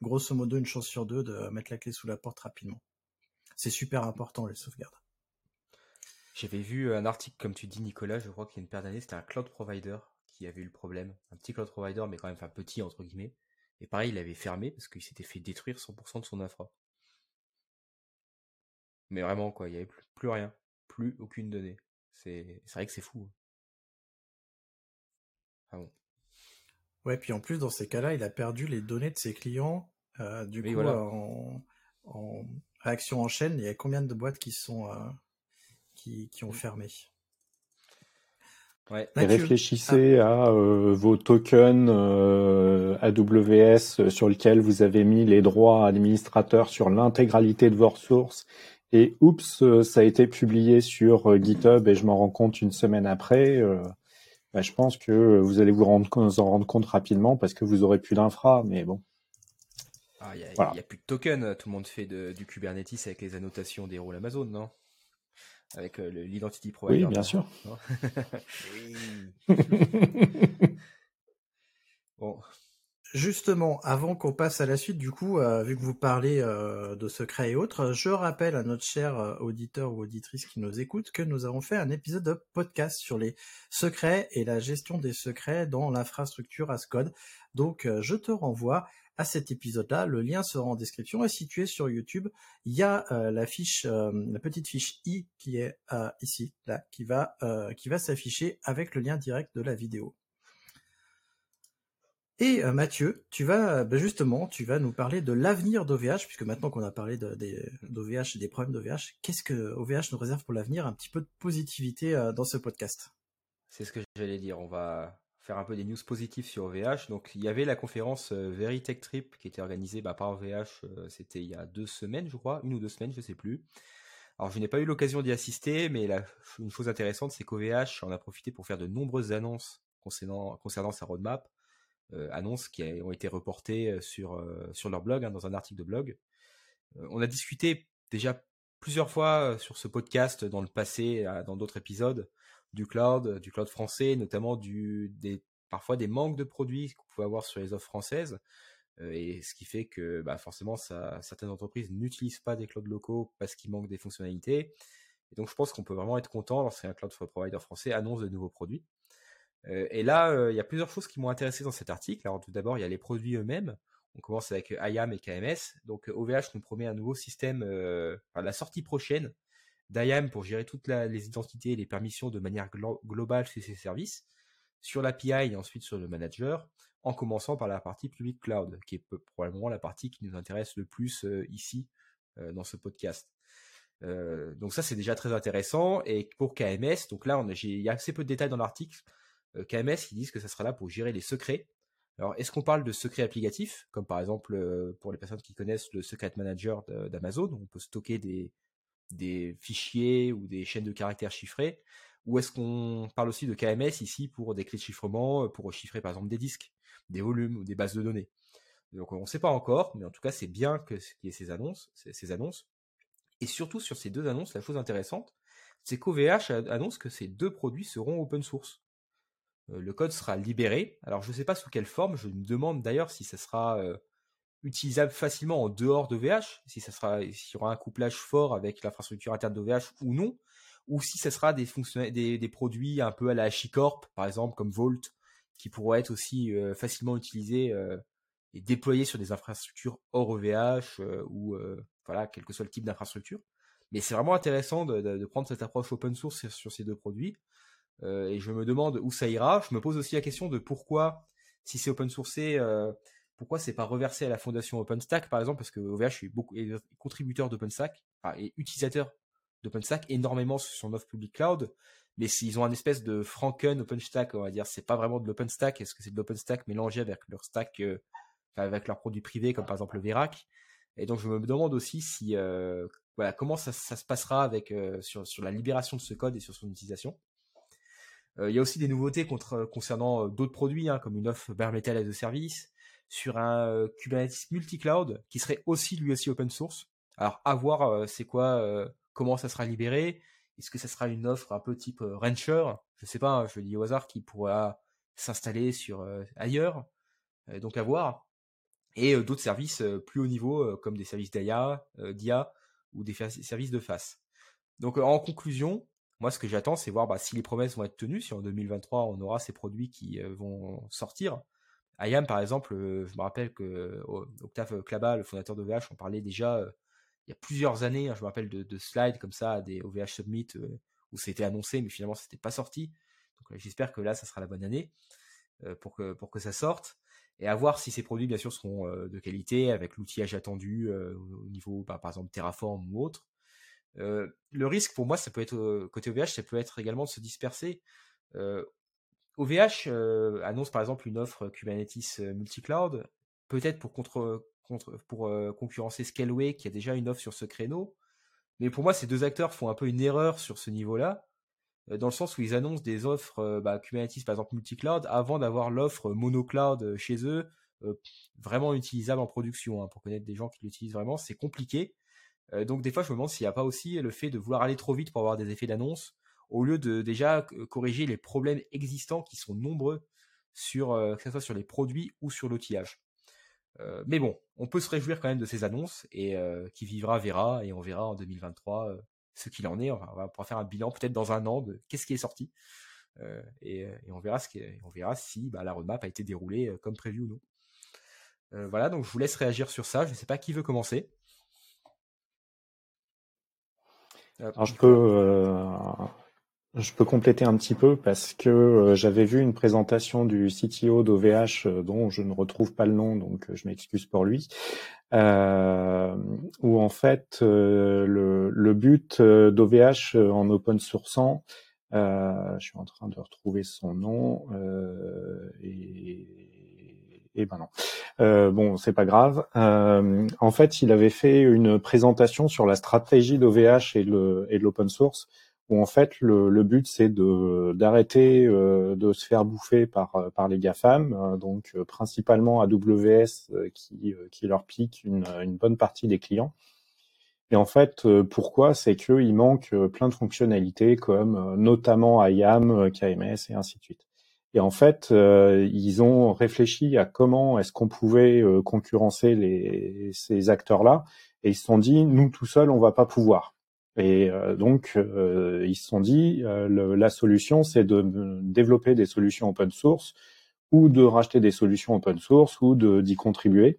grosso modo une chance sur deux de mettre la clé sous la porte rapidement. C'est super important les sauvegardes. J'avais vu un article comme tu dis Nicolas, je crois qu'il y a une paire d'années, c'était un cloud provider qui avait eu le problème, un petit cloud provider mais quand même enfin petit entre guillemets et pareil, il avait fermé parce qu'il s'était fait détruire 100% de son infra. Mais vraiment, quoi, il n'y avait plus, rien. Plus aucune donnée. C'est vrai que c'est fou. Hein. Ah bon. Ouais, puis en plus, dans ces cas-là, il a perdu les données de ses clients. Euh, du coup, en, réaction en chaîne, il y a combien de boîtes qui sont euh, qui, qui ont mmh. fermé? Ouais. Et réfléchissez ah. à euh, vos tokens euh, AWS sur lesquels vous avez mis les droits administrateurs sur l'intégralité de vos ressources. Et oups, euh, ça a été publié sur GitHub et je m'en rends compte une semaine après. Bah, je pense que vous allez vous, rendre, vous en rendre compte rapidement parce que vous aurez plus d'infra, mais bon. Ah, il n'y a, a, plus de tokens, tout le monde fait de, du Kubernetes avec les annotations des rôles Amazon, non? Avec euh, l'identity provider. Oui, bien sûr. bon. Justement, avant qu'on passe à la suite, du coup, euh, vu que vous parlez euh, de secrets et autres, je rappelle à notre cher auditeur ou auditrice qui nous écoute que nous avons fait un épisode de podcast sur les secrets et la gestion des secrets dans l'infrastructure Ascode. Donc, je te renvoie à cet épisode-là. Le lien sera en description et situé sur YouTube. Il y a euh, la fiche, euh, la petite fiche i qui est euh, ici, là, qui va, qui va s'afficher avec le lien direct de la vidéo. Et Mathieu, tu vas bah, justement, tu vas nous parler de l'avenir d'OVH, puisque maintenant qu'on a parlé d'OVH et des problèmes d'OVH, qu'est-ce que OVH nous réserve pour l'avenir? Un petit peu de positivité dans ce podcast. C'est ce que j'allais dire. On va faire un peu des news positives sur OVH. Donc il y avait la conférence euh, Veritech Trip qui était organisée bah, par OVH, euh, c'était il y a deux semaines je crois, une ou deux semaines, je sais plus. Alors je n'ai pas eu l'occasion d'y assister, mais une chose intéressante c'est qu'OVH en a profité pour faire de nombreuses annonces concernant, concernant sa roadmap, euh, annonces qui ont été reportées sur, sur leur blog, hein, dans un article de blog. on a discuté déjà plusieurs fois sur ce podcast dans le passé, dans d'autres épisodes, du cloud, du cloud français, notamment parfois des manques de produits qu'on pouvait avoir sur les offres françaises. Euh, et ce qui fait que bah, forcément, certaines entreprises n'utilisent pas des clouds locaux parce qu'il manque des fonctionnalités. Et donc, je pense qu'on peut vraiment être content lorsqu'un cloud provider français annonce de nouveaux produits. Euh, et là, euh, il y a plusieurs choses qui m'ont intéressé dans cet article. Alors, tout d'abord, il y a les produits eux-mêmes. On commence avec IAM et KMS. Donc, OVH nous promet un nouveau système, enfin, la sortie prochaine d'IAM pour gérer toutes les identités et les permissions de manière globale sur ces services, sur l'API et ensuite sur le manager, en commençant par la partie public cloud, qui est probablement la partie qui nous intéresse le plus euh, ici euh, dans ce podcast. Euh, donc ça c'est déjà très intéressant et pour KMS, donc là il y a assez peu de détails dans l'article. KMS ils disent que ça sera là pour gérer les secrets. Alors est-ce qu'on parle de secrets applicatifs, comme par exemple pour les personnes qui connaissent le Secret Manager d'Amazon, on peut stocker des, des fichiers ou des chaînes de caractères chiffrées, ou est-ce qu'on parle aussi de KMS ici pour des clés de chiffrement, pour chiffrer par exemple des disques, des volumes ou des bases de données? Donc on ne sait pas encore, mais en tout cas c'est bien qu'il y ait ces annonces, ces annonces. Et surtout sur ces deux annonces, la chose intéressante, c'est qu'OVH annonce que ces deux produits seront open source. Euh, le code sera libéré. Alors je ne sais pas sous quelle forme, je me demande d'ailleurs si ça sera euh, utilisable facilement en dehors d'OVH, si ça sera, s'il y aura un couplage fort avec l'infrastructure interne d'OVH ou non, ou si ça sera des, des, des, produits un peu à la HashiCorp, par exemple, comme Vault, qui pourront être aussi euh, facilement utilisés euh, et déployés sur des infrastructures hors OVH euh, ou voilà, quel que soit le type d'infrastructure. Mais c'est vraiment intéressant de, de, prendre cette approche open source sur, ces deux produits. et je me demande où ça ira. Je me pose aussi la question de pourquoi, si c'est open sourcé, pourquoi c'est pas reversé à la fondation OpenStack, par exemple, parce que OVH est, beaucoup, contributeur d'OpenStack, et utilisateur d'OpenStack énormément sur son offre public cloud, mais s'ils ont un espèce de Franken OpenStack, on va dire, c'est pas vraiment de l'OpenStack, est-ce que c'est de l'OpenStack mélangé avec leur stack, euh, avec leurs produits privés, comme par exemple le Verac? Et donc je me demande aussi si, euh, voilà, comment ça, se passera avec euh, sur, sur la libération de ce code et sur son utilisation. Il y a aussi des nouveautés concernant d'autres produits, hein, comme une offre bare metal as a service, sur un Kubernetes multi-cloud qui serait aussi lui aussi open source. Alors à voir c'est quoi comment ça sera libéré Est-ce que ça sera une offre un peu type euh, Rancher? Je sais pas, hein, je dis au hasard qui pourra s'installer sur euh, ailleurs. Euh, donc à voir. Et d'autres services plus haut niveau comme des services d'IA, d'IA ou des services de face. Donc en conclusion, moi ce que j'attends c'est voir bah, si les promesses vont être tenues, si en 2023 on aura ces produits qui vont sortir. IAM par exemple, je me rappelle que Octave Klaba, le fondateur de VH, on parlait déjà il y a plusieurs années, hein, je me rappelle de, slides comme ça, des OVH Summit, euh, où c'était annoncé, mais finalement, ça n'était pas sorti. Donc euh, j'espère que là, ça sera la bonne année euh, pour, que, pour que ça sorte. Et à voir si ces produits, bien sûr, seront de qualité, avec l'outillage attendu au niveau, bah, par exemple, Terraform ou autre. le risque, pour moi, ça peut être, côté OVH, ça peut être également de se disperser. OVH annonce, par exemple, une offre Kubernetes multi-cloud, peut-être pour euh, concurrencer Scaleway qui a déjà une offre sur ce créneau. Mais pour moi, ces deux acteurs font un peu une erreur sur ce niveau-là, euh, dans le sens où ils annoncent des offres euh, bah, Kubernetes par exemple multi-cloud avant d'avoir l'offre mono-cloud chez eux vraiment utilisable en production. Hein, pour connaître des gens qui l'utilisent vraiment, c'est compliqué. donc des fois, je me demande s'il n'y a pas aussi le fait de vouloir aller trop vite pour avoir des effets d'annonce, au lieu de déjà corriger les problèmes existants qui sont nombreux sur que ce soit sur les produits ou sur l'outillage. Euh, mais bon, on peut se réjouir quand même de ces annonces et euh, qui vivra verra et on verra en 2023 euh, ce qu'il en est. On va, pouvoir faire un bilan peut-être dans un an de qu'est-ce qui est sorti et, on verra ce qui on verra si bah, la roadmap a été déroulée comme prévu ou non. voilà, donc je vous laisse réagir sur ça. Je ne sais pas qui veut commencer. Alors je peux je peux compléter un petit peu parce que euh, j'avais vu une présentation du CTO d'OVH euh, dont je ne retrouve pas le nom, donc euh, je m'excuse pour lui, où en fait le, but d'OVH en open sourçant, je suis en train de retrouver son nom et, ben non. bon, c'est pas grave. en fait, il avait fait une présentation sur la stratégie d'OVH et de l'open source où en fait le, but c'est de d'arrêter euh, de se faire bouffer par euh, par les gafam, euh, donc principalement AWS qui qui leur pique une, une bonne partie des clients. Et en fait, pourquoi? C'est qu'il manque plein de fonctionnalités comme notamment IAM, KMS et ainsi de suite. Et en fait, ils ont réfléchi à comment est-ce qu'on pouvait concurrencer les, ces acteurs-là, et ils se sont dit, nous tout seuls, on va pas pouvoir. Et euh, donc, euh, ils se sont dit, euh, la solution, c'est de développer des solutions open source ou de racheter des solutions open source ou d'y contribuer.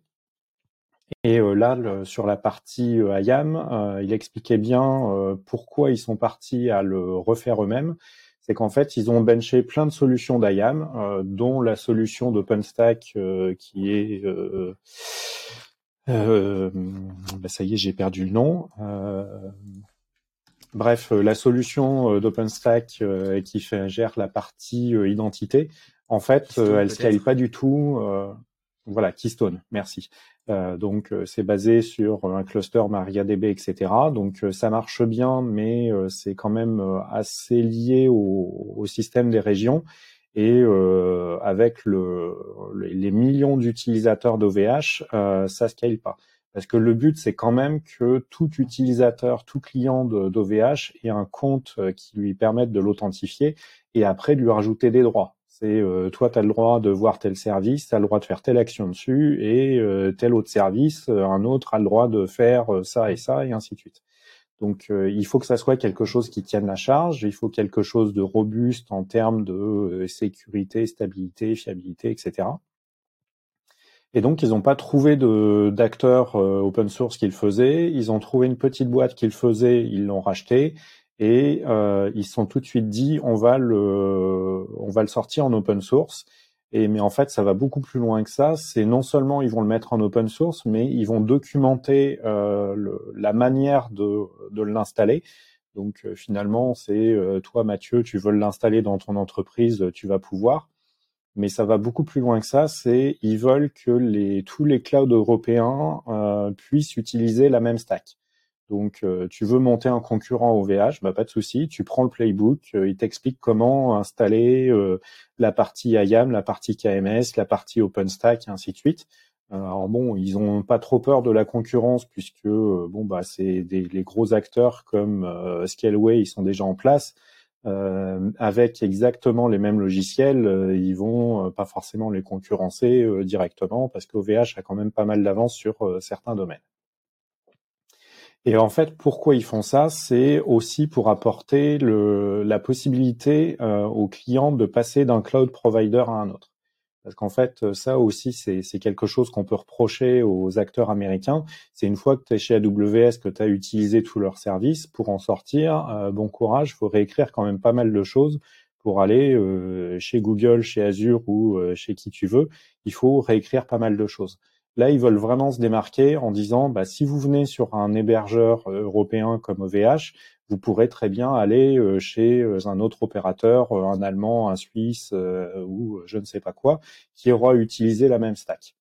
Et là, sur la partie IAM, il expliquait bien pourquoi ils sont partis à le refaire eux-mêmes. C'est qu'en fait, ils ont benché plein de solutions d'IAM, dont la solution d'OpenStack qui est bah ça y est, j'ai perdu le nom. Euh, bref, la solution euh, d'OpenStack qui fait, gère la partie identité, en fait, elle ne scale pas du tout. voilà, Keystone, merci. donc c'est basé sur un cluster MariaDB, etc. Donc ça marche bien, mais c'est quand même assez lié au, au, système des régions et euh, avec le, les millions d'utilisateurs d'OVH, euh, ça scale pas. Parce que le but, c'est quand même que tout utilisateur, tout client d'OVH ait un compte euh, qui lui permette de l'authentifier et après lui rajouter des droits. C'est euh, toi, tu as le droit de voir tel service, tu as le droit de faire telle action dessus et euh, tel autre service, un autre a le droit de faire ça et ça et ainsi de suite. Donc il faut que ça soit quelque chose qui tienne la charge, il faut quelque chose de robuste en termes de sécurité, stabilité, fiabilité, etc. Et donc ils n'ont pas trouvé d'acteurs euh, open source qui le faisaient, ils ont trouvé une petite boîte qui le faisait, ils l'ont racheté et ils se sont tout de suite dit on va le sortir en open source et mais en fait, ça va beaucoup plus loin que ça. C'est non seulement ils vont le mettre en open source, mais ils vont documenter euh, la manière de, de l'installer. Donc euh, finalement, c'est euh, toi, Mathieu, tu veux l'installer dans ton entreprise, tu vas pouvoir. Mais ça va beaucoup plus loin que ça. C'est ils veulent que tous les clouds européens euh, puissent utiliser la même stack. Donc, euh, tu veux monter un concurrent au VH, bah, pas de souci. Tu prends le playbook, euh, il comment installer euh, la partie IAM, la partie KMS, la partie OpenStack, et ainsi de suite. Alors bon, ils ont pas trop peur de la concurrence puisque bon bah les gros acteurs comme Scaleway, ils sont déjà en place. Avec exactement les mêmes logiciels, ils vont pas forcément les concurrencer directement parce qu'OVH a quand même pas mal d'avance sur certains domaines. Et en fait, pourquoi ils font ça? C'est aussi pour apporter la possibilité euh, aux clients de passer d'un cloud provider à un autre. Parce qu'en fait, ça aussi, c'est quelque chose qu'on peut reprocher aux acteurs américains. C'est une fois que tu es chez AWS, que tu as utilisé tous leurs services, pour en sortir, euh, bon courage, il faut réécrire quand même pas mal de choses pour aller euh, chez Google, chez Azure ou euh, chez qui tu veux. Il faut réécrire pas mal de choses. Là, ils veulent vraiment se démarquer en disant, bah, si vous venez sur un hébergeur euh, européen comme OVH, vous pourrez très bien aller euh, chez euh, un autre opérateur, un allemand, un suisse ou je ne sais pas quoi, qui aura utilisé la même stack.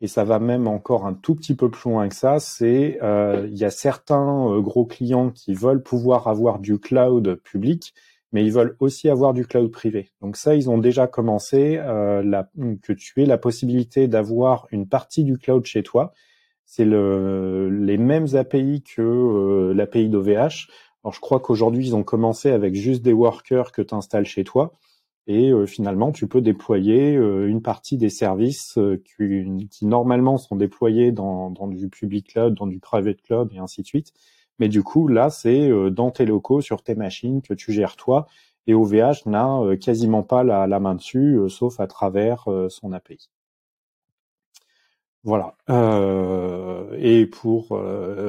Et ça va même encore un tout petit peu plus loin que ça. C'est il y a certains gros clients qui veulent pouvoir avoir du cloud public mais ils veulent aussi avoir du cloud privé. Donc ça, ils ont déjà commencé, euh, que tu aies la possibilité d'avoir une partie du cloud chez toi. C'est le, les mêmes API que euh, l'API d'OVH. Alors je crois qu'aujourd'hui, ils ont commencé avec juste des workers que tu installes chez toi. Et euh, finalement, tu peux déployer euh, une partie des services qui, normalement sont déployés dans, du public cloud, dans du private cloud et ainsi de suite mais du coup, là, c'est dans tes locaux, sur tes machines que tu gères toi. Et OVH n'a quasiment pas la, main dessus, sauf à travers son API. Voilà. et pour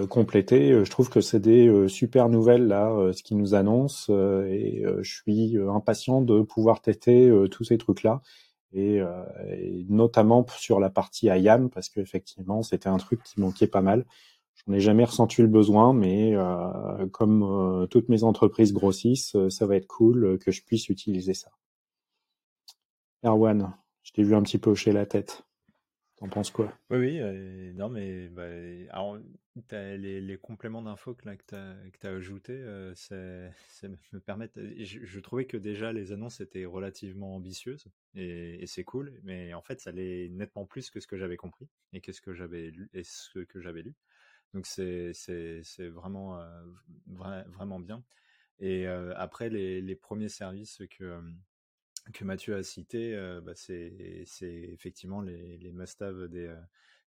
compléter, je trouve que c'est des super nouvelles là, ce qu'ils nous annoncent, et je suis impatient de pouvoir tester tous ces trucs-là, et, et, notamment sur la partie IAM, parce qu'effectivement, c'était un truc qui manquait pas mal. J'en ai jamais ressenti le besoin, mais euh, comme euh, toutes mes entreprises grossissent, euh, ça va être cool que je puisse utiliser ça. Erwan, je t'ai vu un petit peu hocher la tête. T'en penses quoi? Oui, oui, non, mais bah, alors, les, compléments d'infos que, que tu as, ajoutés, ça, me permettent. Je, je, trouvais que déjà les annonces étaient relativement ambitieuses et, c'est cool, mais en fait, ça allait nettement plus que ce que j'avais compris et que ce que j'avais lu et ce que lu. Donc c'est vraiment euh, vraiment bien. Et euh, après les premiers services que que Mathieu a cités, euh, bah c'est effectivement les les must-have des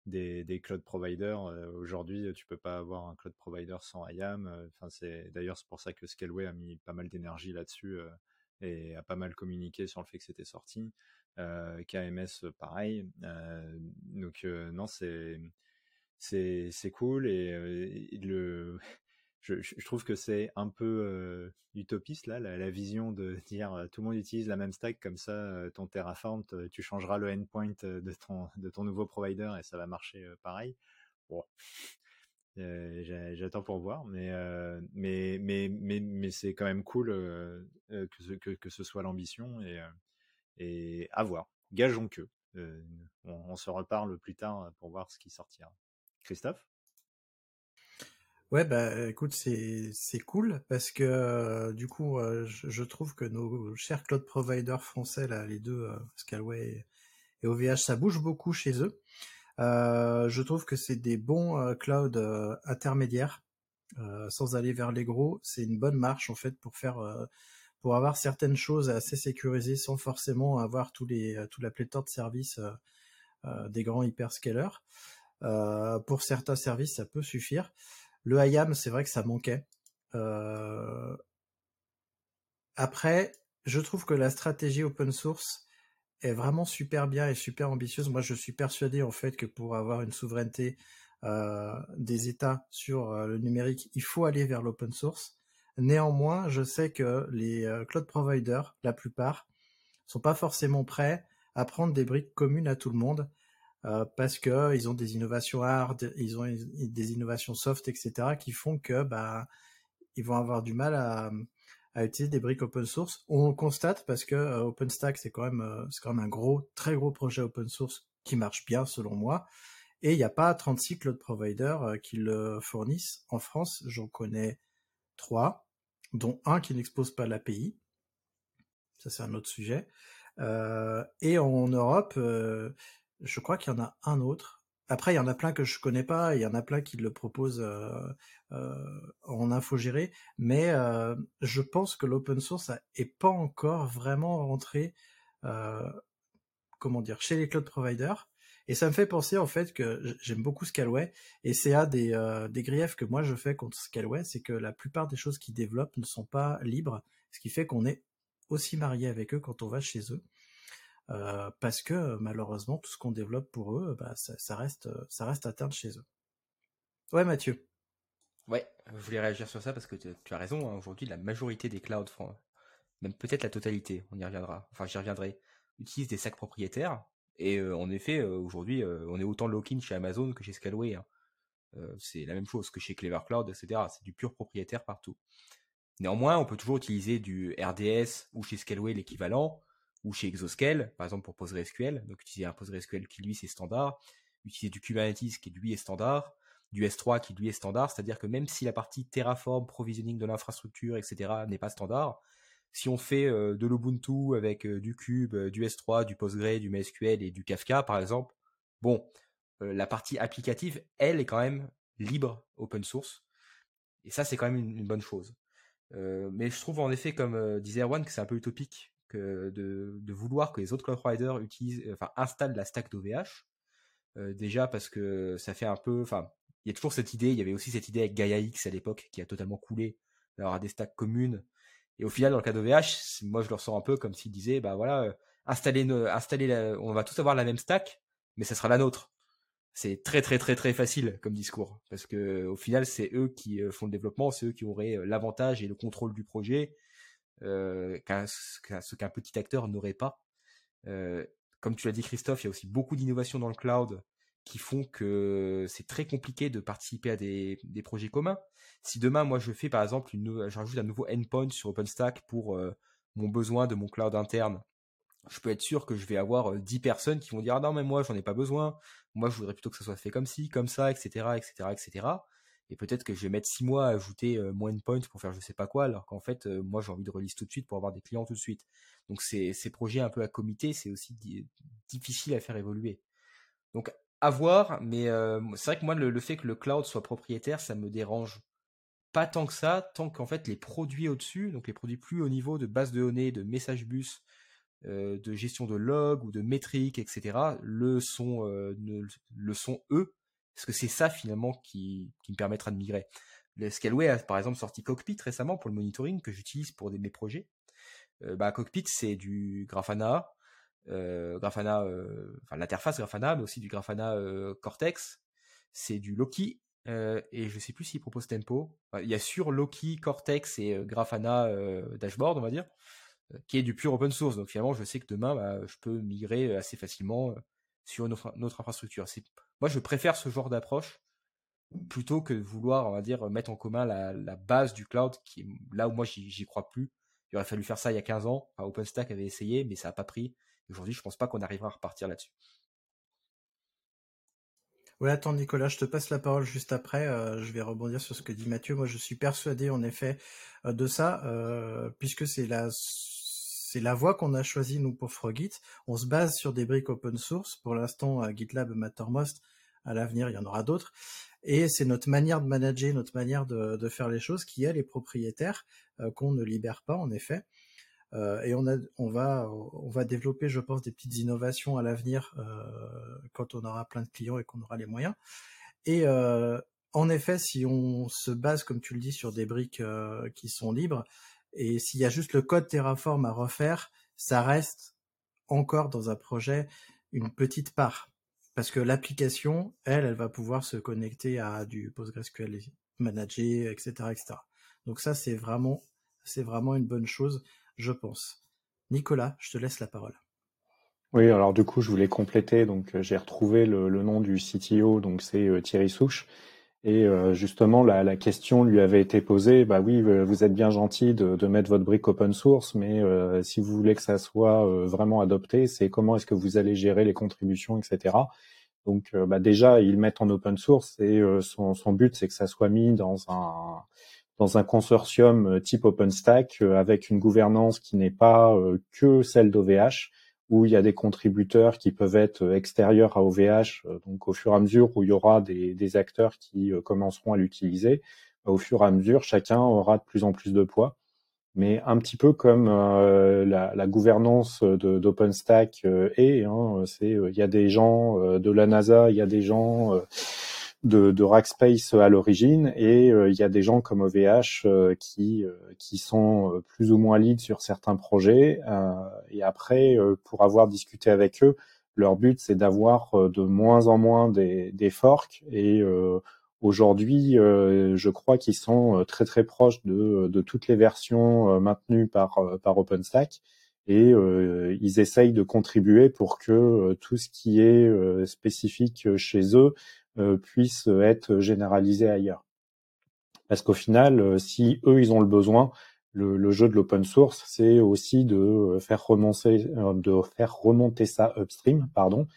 des, des cloud providers. Aujourd'hui, tu peux pas avoir un cloud provider sans IAM. Enfin, c'est d'ailleurs c'est pour ça que Scaleway a mis pas mal d'énergie là-dessus et a pas mal communiqué sur le fait que c'était sorti. KMS, pareil. donc non, c'est c'est c'est cool et, le je, trouve que c'est un peu utopiste là la, vision de dire tout le monde utilise la même stack comme ça ton Terraform tu changeras le endpoint de ton de ton nouveau provider et ça va marcher pareil. J'attends pour voir mais mais mais mais mais c'est quand même cool que, ce, que, que ce soit l'ambition et et à voir. Gageons que on se reparle plus tard pour voir ce qui sortira. Christophe? Ouais, bah écoute, c'est cool parce que euh, du coup, euh, je, trouve que nos chers cloud providers français, là, les deux, euh, Scalway et OVH, ça bouge beaucoup chez eux. je trouve que c'est des bons cloud intermédiaires, sans aller vers les gros. C'est une bonne marche en fait pour faire, pour avoir certaines choses assez sécurisées sans forcément avoir tous les, tout la pléthore de services des grands hyperscalers. pour certains services, ça peut suffire. Le IAM, c'est vrai que ça manquait. Euh, après, je trouve que la stratégie open source est vraiment super bien et super ambitieuse. Moi, je suis persuadé en fait que pour avoir une souveraineté euh, des États sur euh, le numérique, il faut aller vers l'open source. Néanmoins, je sais que les cloud providers, la plupart, sont pas forcément prêts à prendre des briques communes à tout le monde euh, parce que ils ont des innovations hard, ils ont des innovations soft, etc., qui font que bah ils vont avoir du mal à, utiliser des briques open source. On constate parce que euh, OpenStack c'est quand même euh, c'est quand même un gros très gros projet open source qui marche bien selon moi. Et il n'y a pas 36 cloud providers qui le fournissent. En France, j'en connais trois, dont un qui n'expose pas l'API. Ça, c'est un autre sujet. Et en Europe, je crois qu'il y en a un autre. Après, il y en a plein que je connais pas, il y en a plein qui le proposent euh, euh, en infogéré, mais euh, je pense que l'open source est pas encore vraiment rentré, chez les cloud providers. Et ça me fait penser en fait que j'aime beaucoup Scalway, et c'est un des, des griefs que moi je fais contre Scalway, c'est que la plupart des choses qu'ils développent ne sont pas libres, ce qui fait qu'on est aussi marié avec eux quand on va chez eux. Euh, parce que malheureusement tout ce qu'on développe pour eux, bah, ça, reste ça reste atteint chez eux. Ouais Mathieu. Ouais, je voulais réagir sur ça parce que tu, as raison. Hein, aujourd'hui, la majorité des clouds, même peut-être la totalité, on y reviendra. Enfin, j'y reviendrai. Utilisent des sacs propriétaires. Et euh, en effet, euh, aujourd'hui, on est autant lock-in chez Amazon que chez Scalway. Hein. c'est la même chose que chez Clever Cloud, etc. C'est du pur propriétaire partout. Néanmoins, on peut toujours utiliser du RDS ou chez Scalway l'équivalent ou chez Exoscale, par exemple pour PostgreSQL, donc utiliser un PostgreSQL qui lui c'est standard, utiliser du Kubernetes qui lui est standard, du S3 qui lui est standard, c'est-à-dire que même si la partie Terraform, provisioning de l'infrastructure, etc. n'est pas standard, si on fait euh, de l'Ubuntu avec euh, du Cube, euh, du S3, du Postgre, du MySQL et du Kafka par exemple, bon, la partie applicative, elle est quand même libre, open source, et ça c'est quand même une, bonne chose. mais je trouve en effet, comme disait Erwan, que c'est un peu utopique de, vouloir que les autres cloud providers utilisent, enfin installent la stack d'OVH. Euh, déjà parce que ça fait un peu, enfin, il y a toujours cette idée. Il y avait aussi cette idée avec Gaia X à l'époque qui a totalement coulé d'avoir des stacks communes. Et au final, dans le cas d'OVH, moi je le ressens un peu comme s'ils disaient, bah voilà, euh, installer, installer, on va tous avoir la même stack, mais ça sera la nôtre. C'est très très très très facile comme discours parce que au final, c'est eux qui euh, font le développement, c'est eux qui auraient l'avantage et le contrôle du projet euh, qu'un petit acteur n'aurait pas. Euh, comme tu l'as dit Christophe, il y a aussi beaucoup d'innovations dans le cloud qui font que c'est très compliqué de participer à des, projets communs. Si demain, moi, je fais par exemple, une, j'ajoute un nouveau endpoint sur OpenStack pour euh, mon besoin de mon cloud interne, je peux être sûr que je vais avoir 10 personnes qui vont dire ah non mais moi j'en ai pas besoin, moi je voudrais plutôt que ça soit fait comme ci, comme ça, etc., etc., etc et peut-être que je vais mettre six mois à ajouter moins de points pour faire je sais pas quoi, alors qu'en fait, moi j'ai envie de release tout de suite pour avoir des clients tout de suite. Donc ces, projets un peu à comité, c'est aussi difficile à faire évoluer. Donc à voir, mais c'est vrai que moi le, fait que le cloud soit propriétaire, ça me dérange pas tant que ça, tant qu'en fait les produits au-dessus, donc les produits plus haut niveau de base de données, de message bus, de gestion de log ou de métriques, etc., le sont eux parce que c'est ça finalement qui, me permettra de migrer. Le Scaleway a par exemple sorti Cockpit récemment pour le monitoring que j'utilise pour mes projets. Euh, bah, Cockpit c'est du Grafana, euh, Grafana, euh, enfin l'interface Grafana, mais aussi du Grafana Cortex. c'est du Loki et je sais plus s'il propose Tempo. il y a sur Loki, Cortex et Grafana Dashboard, on va dire, qui est du pur open source. Donc finalement, je sais que demain, bah, je peux migrer assez facilement sur une autre, infrastructure. Moi, je préfère ce genre d'approche plutôt que vouloir, on va dire, mettre en commun la, base du cloud, qui est là où moi j'y crois plus. Il aurait fallu faire ça il y a 15 ans. OpenStack avait essayé, mais ça n'a pas pris. Aujourd'hui, je pense pas qu'on arrivera à repartir là-dessus. Oui, attends Nicolas, je te passe la parole juste après. Euh, je vais rebondir sur ce que dit Mathieu. Moi, je suis persuadé en effet euh, de ça, euh, puisque c'est la c'est la voie qu'on a choisie nous pour Frogit. On se base sur des briques open source. Pour l'instant, GitLab, Mattermost. À l'avenir, il y en aura d'autres. Et c'est notre manière de manager, notre manière de, faire les choses qui, est propriétaire, qu'on ne libère pas, en effet. Euh, et on, va, développer, je pense, des petites innovations à l'avenir euh, quand on aura plein de clients et qu'on aura les moyens. Et euh, en effet, si on se base, comme tu le dis, sur des briques qui sont libres, et s'il y a juste le code Terraform à refaire, ça reste encore dans un projet une petite part. Parce que l'application, elle, elle va pouvoir se connecter à du PostgreSQL manager, etc., etc. Donc ça, c'est vraiment, c'est vraiment une bonne chose je pense. Nicolas, je te laisse la parole. Oui, alors du coup, je voulais compléter. Donc, euh, j'ai retrouvé le, nom du CTO, donc c'est euh, Thierry Souche. Et euh, justement, la, question lui avait été posée. Bah oui, vous êtes bien gentil de, mettre votre brique open source, mais si vous voulez que ça soit vraiment adopté, c'est comment est-ce que vous allez gérer les contributions, etc. Donc, bah déjà, ils mettent en open source et son, son but, c'est que ça soit mis dans un dans un consortium euh, type OpenStack euh, avec une gouvernance qui n'est pas euh, que celle d'OVH, où il y a des contributeurs qui peuvent être extérieurs à OVH, donc au fur et à mesure où il y aura des, des acteurs qui commenceront à l'utiliser, au fur et à mesure, chacun aura de plus en plus de poids. Mais un petit peu comme la, la, gouvernance d'OpenStack est, hein, c'est il y a des gens de la NASA, il y a des gens de, de Rackspace à l'origine et euh, il y a des gens comme OVH euh, qui euh, qui sont plus ou moins leads sur certains projets et après pour avoir discuté avec eux leur but c'est d'avoir de moins en moins des, des forks et aujourd'hui je crois qu'ils sont très très proches de, de toutes les versions maintenues par par OpenStack et ils essayent de contribuer pour que tout ce qui est spécifique chez eux euh, puisse être généralisé ailleurs. Parce qu'au final, euh, si eux, ils ont le besoin, le, jeu de l'open source, c'est aussi de faire remonter, euh, faire remonter ça upstream, pardon.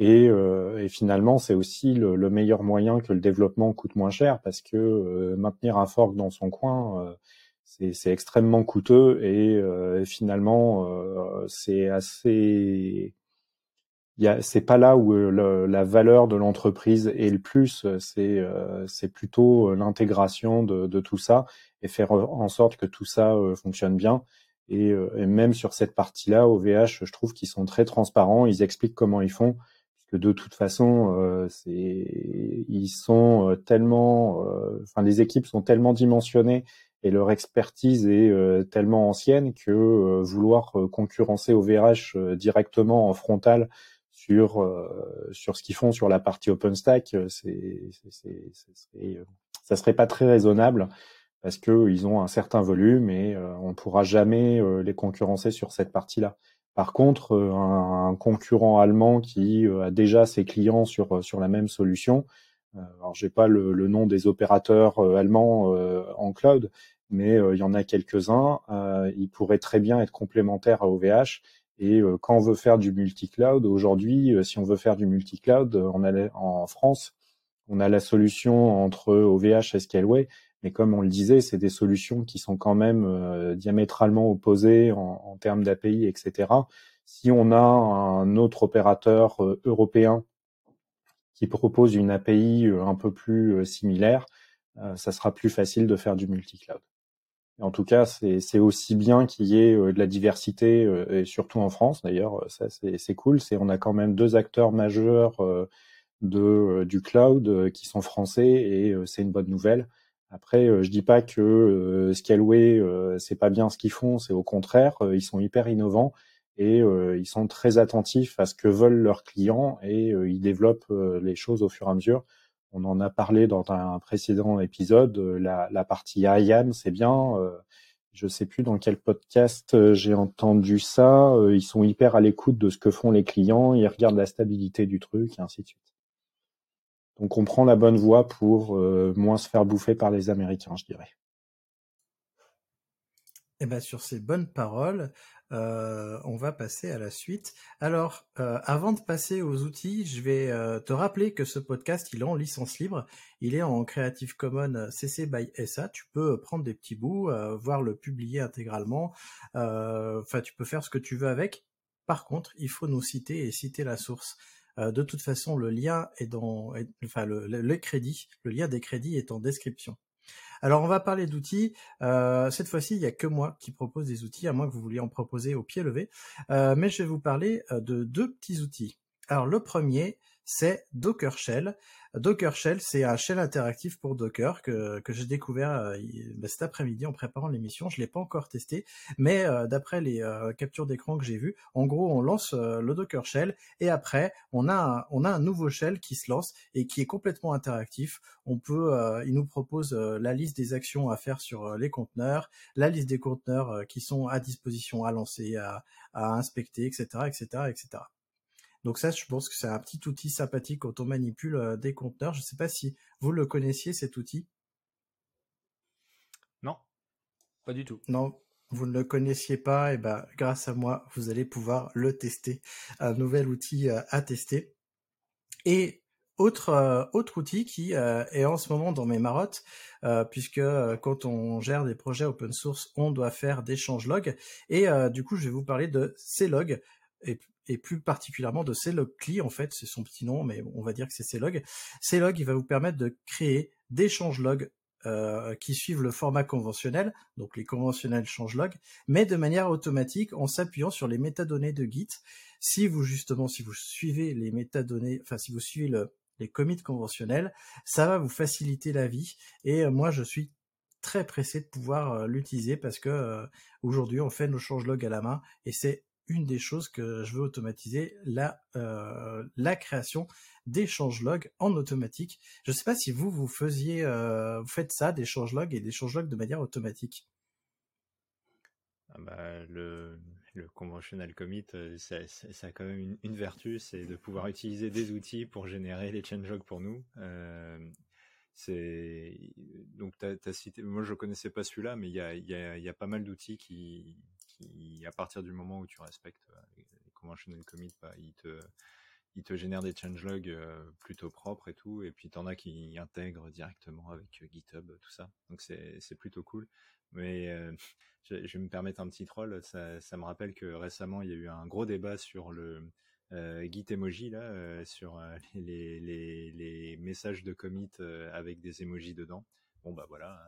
Et, et finalement, c'est aussi le, meilleur moyen que le développement coûte moins cher, parce que maintenir un fork dans son coin, c'est extrêmement coûteux et finalement, c'est assez c'est pas là où euh, la valeur de l'entreprise est le plus, c'est euh, c'est plutôt euh, l'intégration de, de, tout ça et faire en sorte que tout ça fonctionne bien. Et, et même sur cette partie-là, OVH, je trouve qu'ils sont très transparents, ils expliquent comment ils font, puisque de toute façon, ils sont tellement, enfin les équipes sont tellement dimensionnées et leur expertise est tellement ancienne que vouloir concurrencer OVH directement en frontal sur euh, sur ce qu'ils font sur la partie OpenStack, euh, c'est euh, ça serait pas très raisonnable parce que ils ont un certain volume et on pourra jamais les concurrencer sur cette partie-là. Par contre, un, concurrent allemand qui a déjà ses clients sur sur la même solution, alors j'ai pas le, le, nom des opérateurs allemands en cloud, mais il y en a quelques-uns. ils pourraient très bien être complémentaires à OVH et euh, quand on veut faire du multi-cloud, aujourd'hui, euh, si on veut faire du multi-cloud, euh, on a, en France, on a la solution entre OVH et Scaleway, mais comme on le disait, c'est des solutions qui sont quand même diamétralement opposées en, en termes d'API, etc. Si on a un autre opérateur européen qui propose une API un peu plus similaire, ça sera plus facile de faire du multi-cloud en tout cas, c'est aussi bien qu'il y ait euh, de la diversité, euh, et surtout en France d'ailleurs, ça c'est cool. On a quand même deux acteurs majeurs euh, du cloud qui sont français et c'est une bonne nouvelle. Après, je dis pas que Scaleway c'est pas bien ce qu'ils font, c'est au contraire, ils sont hyper innovants et ils sont très attentifs à ce que veulent leurs clients et ils développent les choses au fur et à mesure. On en a parlé dans un précédent épisode. La, la partie IAM, c'est bien. Je sais plus dans quel podcast j'ai entendu ça. Ils sont hyper à l'écoute de ce que font les clients. Ils regardent la stabilité du truc et ainsi de suite. Donc on prend la bonne voie pour moins se faire bouffer par les Américains, je dirais. Eh ben sur ces bonnes paroles, euh, on va passer à la suite. Alors, euh, avant de passer aux outils, je vais euh, te rappeler que ce podcast, il est en licence libre. Il est en Creative Commons CC by SA. Tu peux prendre des petits bouts, voir le publier intégralement. Enfin, tu peux faire ce que tu veux avec. Par contre, il faut nous citer et citer la source. de toute façon, le lien est dans, enfin, le crédit, le lien des crédits est en description. Alors on va parler d'outils. Euh, cette fois-ci, il n'y a que moi qui propose des outils, à moins que vous vouliez en proposer au pied levé. Euh, mais je vais vous parler euh, de deux petits outils. Alors le premier, c'est Docker Shell. Docker Shell, c'est un shell interactif pour Docker que, j'ai découvert euh, bah, cet après-midi en préparant l'émission. Je l'ai pas encore testé, mais euh, d'après les euh, captures d'écran que j'ai vues, en gros, on lance le Docker Shell et après, on a un, on a un nouveau shell qui se lance et qui est complètement interactif. On peut, il nous propose la liste des actions à faire sur les conteneurs, la liste des conteneurs qui sont à disposition à lancer, à, à inspecter, etc., etc., etc. Donc ça, je pense que c'est un petit outil sympathique quand on manipule euh, des conteneurs. Je ne sais pas si vous le connaissiez, cet outil. Non, pas du tout. Non, vous ne le connaissiez pas, et ben grâce à moi, vous allez pouvoir le tester. Un nouvel outil euh, à tester. Et autre euh, autre outil qui est en ce moment dans mes marottes, puisque quand on gère des projets open source, on doit faire des changelogs. Et du coup, je vais vous parler de Clog. Et plus particulièrement de ClogCli, en fait, c'est son petit nom, mais on va dire que c'est Clog. Clog, il va vous permettre de créer des changelogs euh, qui suivent le format conventionnel, donc les conventionnels changelogs, mais de manière automatique en s'appuyant sur les métadonnées de Git. Si vous justement, si vous suivez les métadonnées, enfin si vous suivez les commits conventionnels, ça va vous faciliter la vie. Et euh, moi, je suis très pressé de pouvoir euh, l'utiliser parce que aujourd'hui, on fait nos changelogs à la main et c'est une des choses que je veux automatiser, la, euh, création des changelogs en automatique. Je ne sais pas si vous, vous faisiez, euh, vous faites ça, des changelogs et des changelogs de manière automatique. Ah bah, le, le conventional commit, euh, ça, a quand même une, vertu, c'est de pouvoir utiliser des outils pour générer les changelogs pour nous. donc as, cité, moi je connaissais pas celui-là, mais il y a pas mal d'outils qui, à partir du moment où tu respectes euh, les conventional commits, bah, il te génère des changelogs euh, plutôt propres et tout, et puis t'en as qui intègrent directement avec euh, GitHub, tout ça. Donc c'est plutôt cool. Mais je, vais me permettre un petit troll. Ça, me rappelle que récemment il y a eu un gros débat sur le Git emoji là, sur les, les, les, messages de commit avec des emojis dedans bon bah voilà,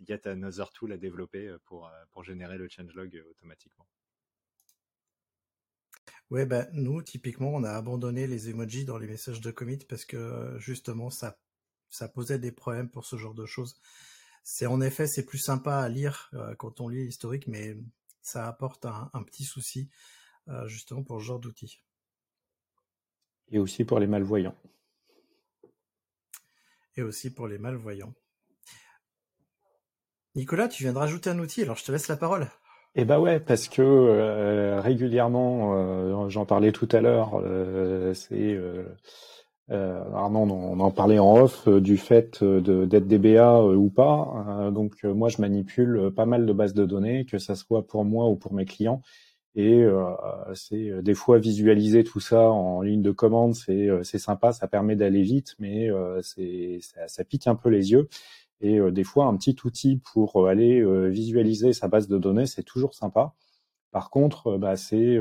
il y a Another Tool à développer euh, pour, euh, pour générer le changelog euh, automatiquement. Ouais, bah, nous, typiquement, on a abandonné les emojis dans les messages de commit parce que justement, ça, ça posait des problèmes pour ce genre de choses. C'est en effet, c'est plus sympa à lire quand on lit l'historique, mais ça apporte un, petit souci justement pour ce genre d'outils. Et aussi pour les malvoyants. Et aussi pour les malvoyants. Nicolas, tu viens de rajouter un outil, alors je te laisse la parole. Eh bah ouais, parce que euh, régulièrement, euh, j'en parlais tout à l'heure, euh, c'est Armand, on en parlait en off du fait d'être DBA ou pas. donc moi, je manipule pas mal de bases de données, que ça soit pour moi ou pour mes clients. Et c'est des fois visualiser tout ça en ligne de commande, c'est sympa, ça permet d'aller vite, mais ça pique un peu les yeux. Et euh, des fois, un petit outil pour euh, aller euh, visualiser sa base de données, c'est toujours sympa. Par contre, bah, c'est,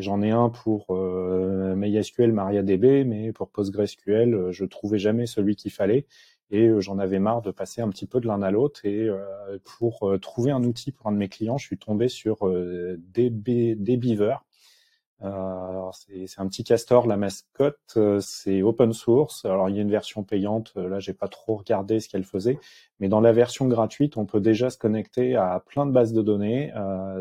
j'en ai un pour MySQL, MariaDB, mais pour PostgreSQL, je trouvais jamais celui qu'il fallait et j'en avais marre de passer un petit peu de l'un à l'autre. Et pour trouver un outil pour un de mes clients, je suis tombé sur DB, DBeaver. Alors c'est un petit castor, la mascotte, c'est open source. Alors il y a une version payante, là j'ai pas trop regardé ce qu'elle faisait, mais dans la version gratuite, on peut déjà se connecter à plein de bases de données,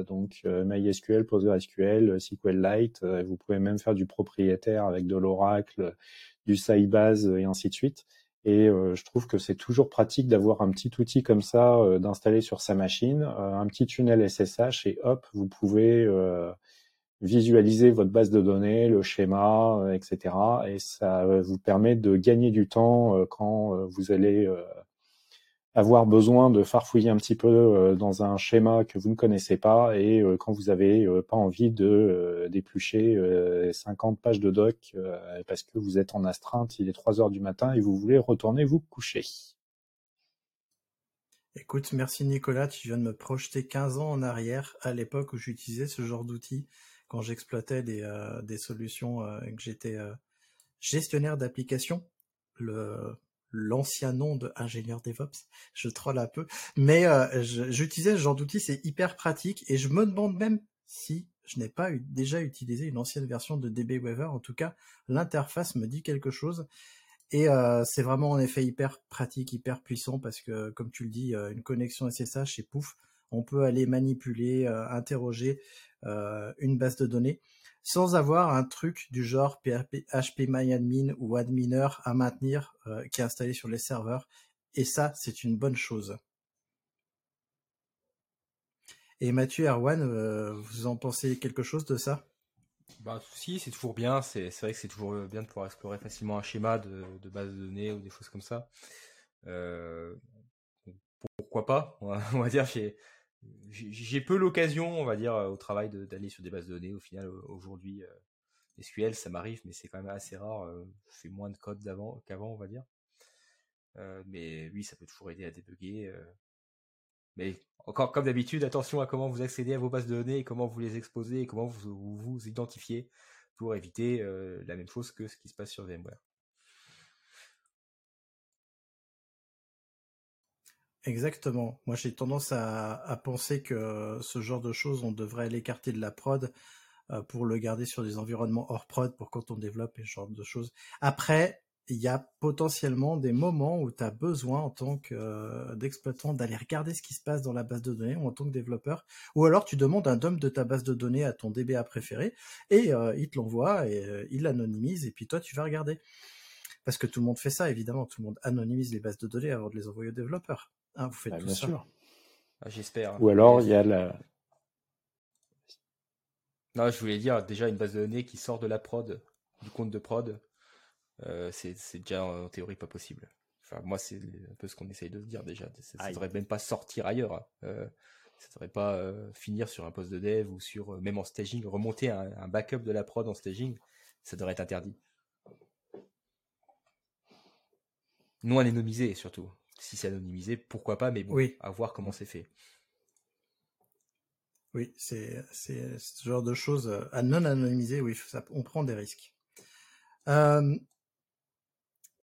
donc MySQL, PostgreSQL, SQLite. vous pouvez même faire du propriétaire avec de l'Oracle, du Sybase et ainsi de suite. Et je trouve que c'est toujours pratique d'avoir un petit outil comme ça d'installer sur sa machine, un petit tunnel SSH et hop, vous pouvez visualiser votre base de données, le schéma, euh, etc. Et ça euh, vous permet de gagner du temps euh, quand vous allez avoir besoin de farfouiller un petit peu dans un schéma que vous ne connaissez pas et quand vous n'avez pas envie de d'éplucher 50 pages de doc parce que vous êtes en astreinte, il est 3 heures du matin et vous voulez retourner vous coucher. Écoute, merci Nicolas, tu viens de me projeter 15 ans en arrière à l'époque où j'utilisais ce genre d'outils quand j'exploitais des, euh, des solutions euh, que j'étais euh, gestionnaire d'application, le l'ancien nom de ingénieur DevOps, je troll un peu, mais j'utilisais ce genre d'outil, c'est hyper pratique et je me demande même si je n'ai pas eu, déjà utilisé une ancienne version de DB Weaver. En tout cas, l'interface me dit quelque chose. Et c'est vraiment en effet hyper pratique, hyper puissant parce que, comme tu le dis, une connexion SSH et pouf, on peut aller manipuler, interroger euh, une base de données sans avoir un truc du genre PHP, PHPMyAdmin ou Adminer à maintenir euh, qui est installé sur les serveurs. Et ça, c'est une bonne chose. Et Mathieu Erwan, euh, vous en pensez quelque chose de ça? Bah, si, c'est toujours bien. C'est vrai que c'est toujours bien de pouvoir explorer facilement un schéma de, base de données ou des choses comme ça. pourquoi pas? On va, dire, j'ai peu l'occasion, on va dire, euh, au travail d'aller sur des bases de données. Au final, aujourd'hui, euh, SQL, ça m'arrive, mais c'est quand même assez rare. Euh, je fais moins de code qu'avant, on va dire. mais oui, ça peut toujours aider à débugger. Mais encore, comme d'habitude, attention à comment vous accédez à vos bases de données, comment vous les exposez, comment vous vous, identifiez pour éviter la même chose que ce qui se passe sur VMware. Exactement. Moi, j'ai tendance à, penser que ce genre de choses, on devrait l'écarter de la prod euh, pour le garder sur des environnements hors prod pour quand on développe et ce genre de choses. Après, il y a potentiellement des moments où tu as besoin en tant que euh, d'exploitant d'aller regarder ce qui se passe dans la base de données ou en tant que développeur ou alors tu demandes un dump de ta base de données à ton DBA préféré et euh, il te l'envoie et il l'anonymise et puis toi tu vas regarder parce que tout le monde fait ça évidemment tout le monde anonymise les bases de données avant de les envoyer aux développeurs ah, vous faites bah, tout bien ça. sûr. Ah, j'espère. Ou alors il y a la. Non, je voulais dire déjà une base de données qui sort de la prod, du compte de prod, euh, c'est déjà en théorie pas possible. Enfin, moi, c'est un peu ce qu'on essaye de se dire déjà. Ça ne devrait même pas sortir ailleurs. Hein. Euh, ça ne devrait pas euh, finir sur un poste de dev ou sur même en staging, remonter un, un, backup de la prod en staging, ça devrait être interdit. Non anonymisé surtout si c'est anonymisé, pourquoi pas, mais bon, à voir comment c'est fait. Oui, c'est ce genre de choses euh, à non anonymiser, oui, ça, on prend des risques. Euh,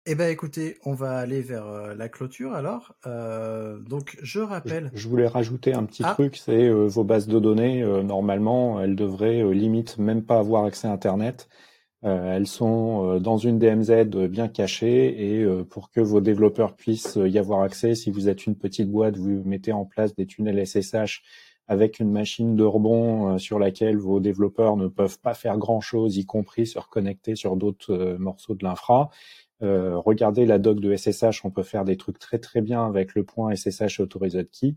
eh ben, écoutez, on va aller vers euh, la clôture alors. donc, je rappelle. Je, voulais rajouter un petit ah. truc, c'est vos bases de données. normalement, elles devraient limite même pas avoir accès à Internet. Euh, elles sont euh, dans une DMZ bien cachée et euh, pour que vos développeurs puissent y avoir accès, si vous êtes une petite boîte, vous mettez en place des tunnels SSH avec une machine de rebond sur laquelle vos développeurs ne peuvent pas faire grand-chose, y compris se reconnecter sur d'autres morceaux de l'infra. regardez la doc de SSH, on peut faire des trucs très très bien avec le point SSH Authorized Key.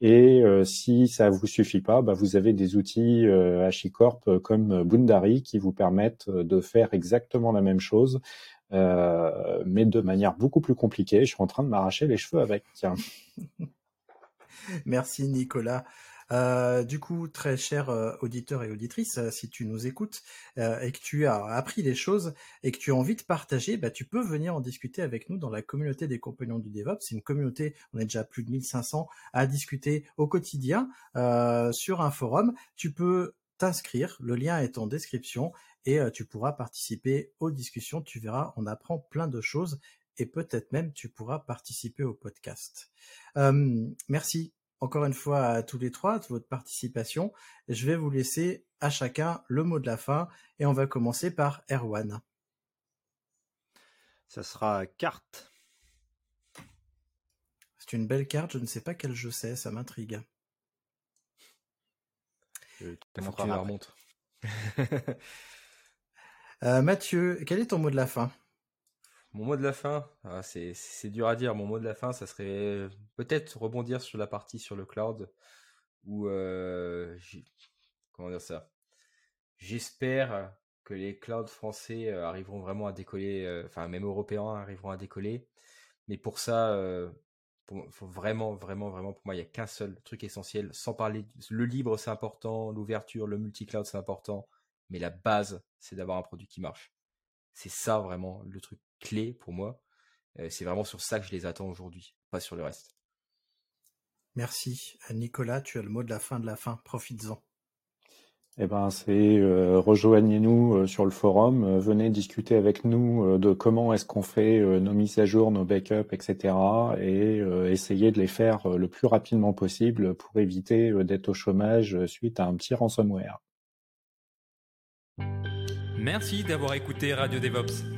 Et euh, si ça vous suffit pas, bah, vous avez des outils euh, HashiCorp euh, comme Bundari qui vous permettent de faire exactement la même chose, mais de manière beaucoup plus compliquée. Je suis en train de m'arracher les cheveux avec. Tiens. Merci Nicolas. Euh, du coup, très cher euh, auditeur et auditrice, euh, si tu nous écoutes et que tu as appris des choses et que tu as envie de partager, bah, tu peux venir en discuter avec nous dans la communauté des compagnons du DevOps. C'est une communauté, on est déjà plus de 1500 à discuter au quotidien sur un forum. Tu peux t'inscrire, le lien est en description et tu pourras participer aux discussions. Tu verras, on apprend plein de choses et peut-être même tu pourras participer au podcast. merci encore une fois à tous les trois de votre participation. Je vais vous laisser à chacun le mot de la fin et on va commencer par Erwan. Ça sera carte. C'est une belle carte, je ne sais pas quel jeu c'est, ça m'intrigue. Je te montrer la remonte. euh, Mathieu, quel est ton mot de la fin? Mon mot de la fin, ah, c'est dur à dire. Mon mot de la fin, ça serait peut-être rebondir sur la partie sur le cloud où euh, comment dire ça J'espère que les clouds français euh, arriveront vraiment à décoller, euh, enfin même européens arriveront à décoller. Mais pour ça, vraiment, vraiment, vraiment, pour moi, il n'y a qu'un seul truc essentiel. Sans parler, le libre c'est important, l'ouverture, le multi-cloud c'est important, mais la base c'est d'avoir un produit qui marche. C'est ça vraiment le truc clé pour moi. c'est vraiment sur ça que je les attends aujourd'hui, pas sur le reste. Merci. Nicolas, tu as le mot de la fin de la fin. Profites-en. Eh ben, c'est euh, rejoignez-nous euh, sur le forum, euh, venez discuter avec nous de comment est-ce qu'on fait nos mises à jour, nos backups, etc. et essayez de les faire le plus rapidement possible pour éviter d'être au chômage suite à un petit ransomware. Merci d'avoir écouté Radio DevOps.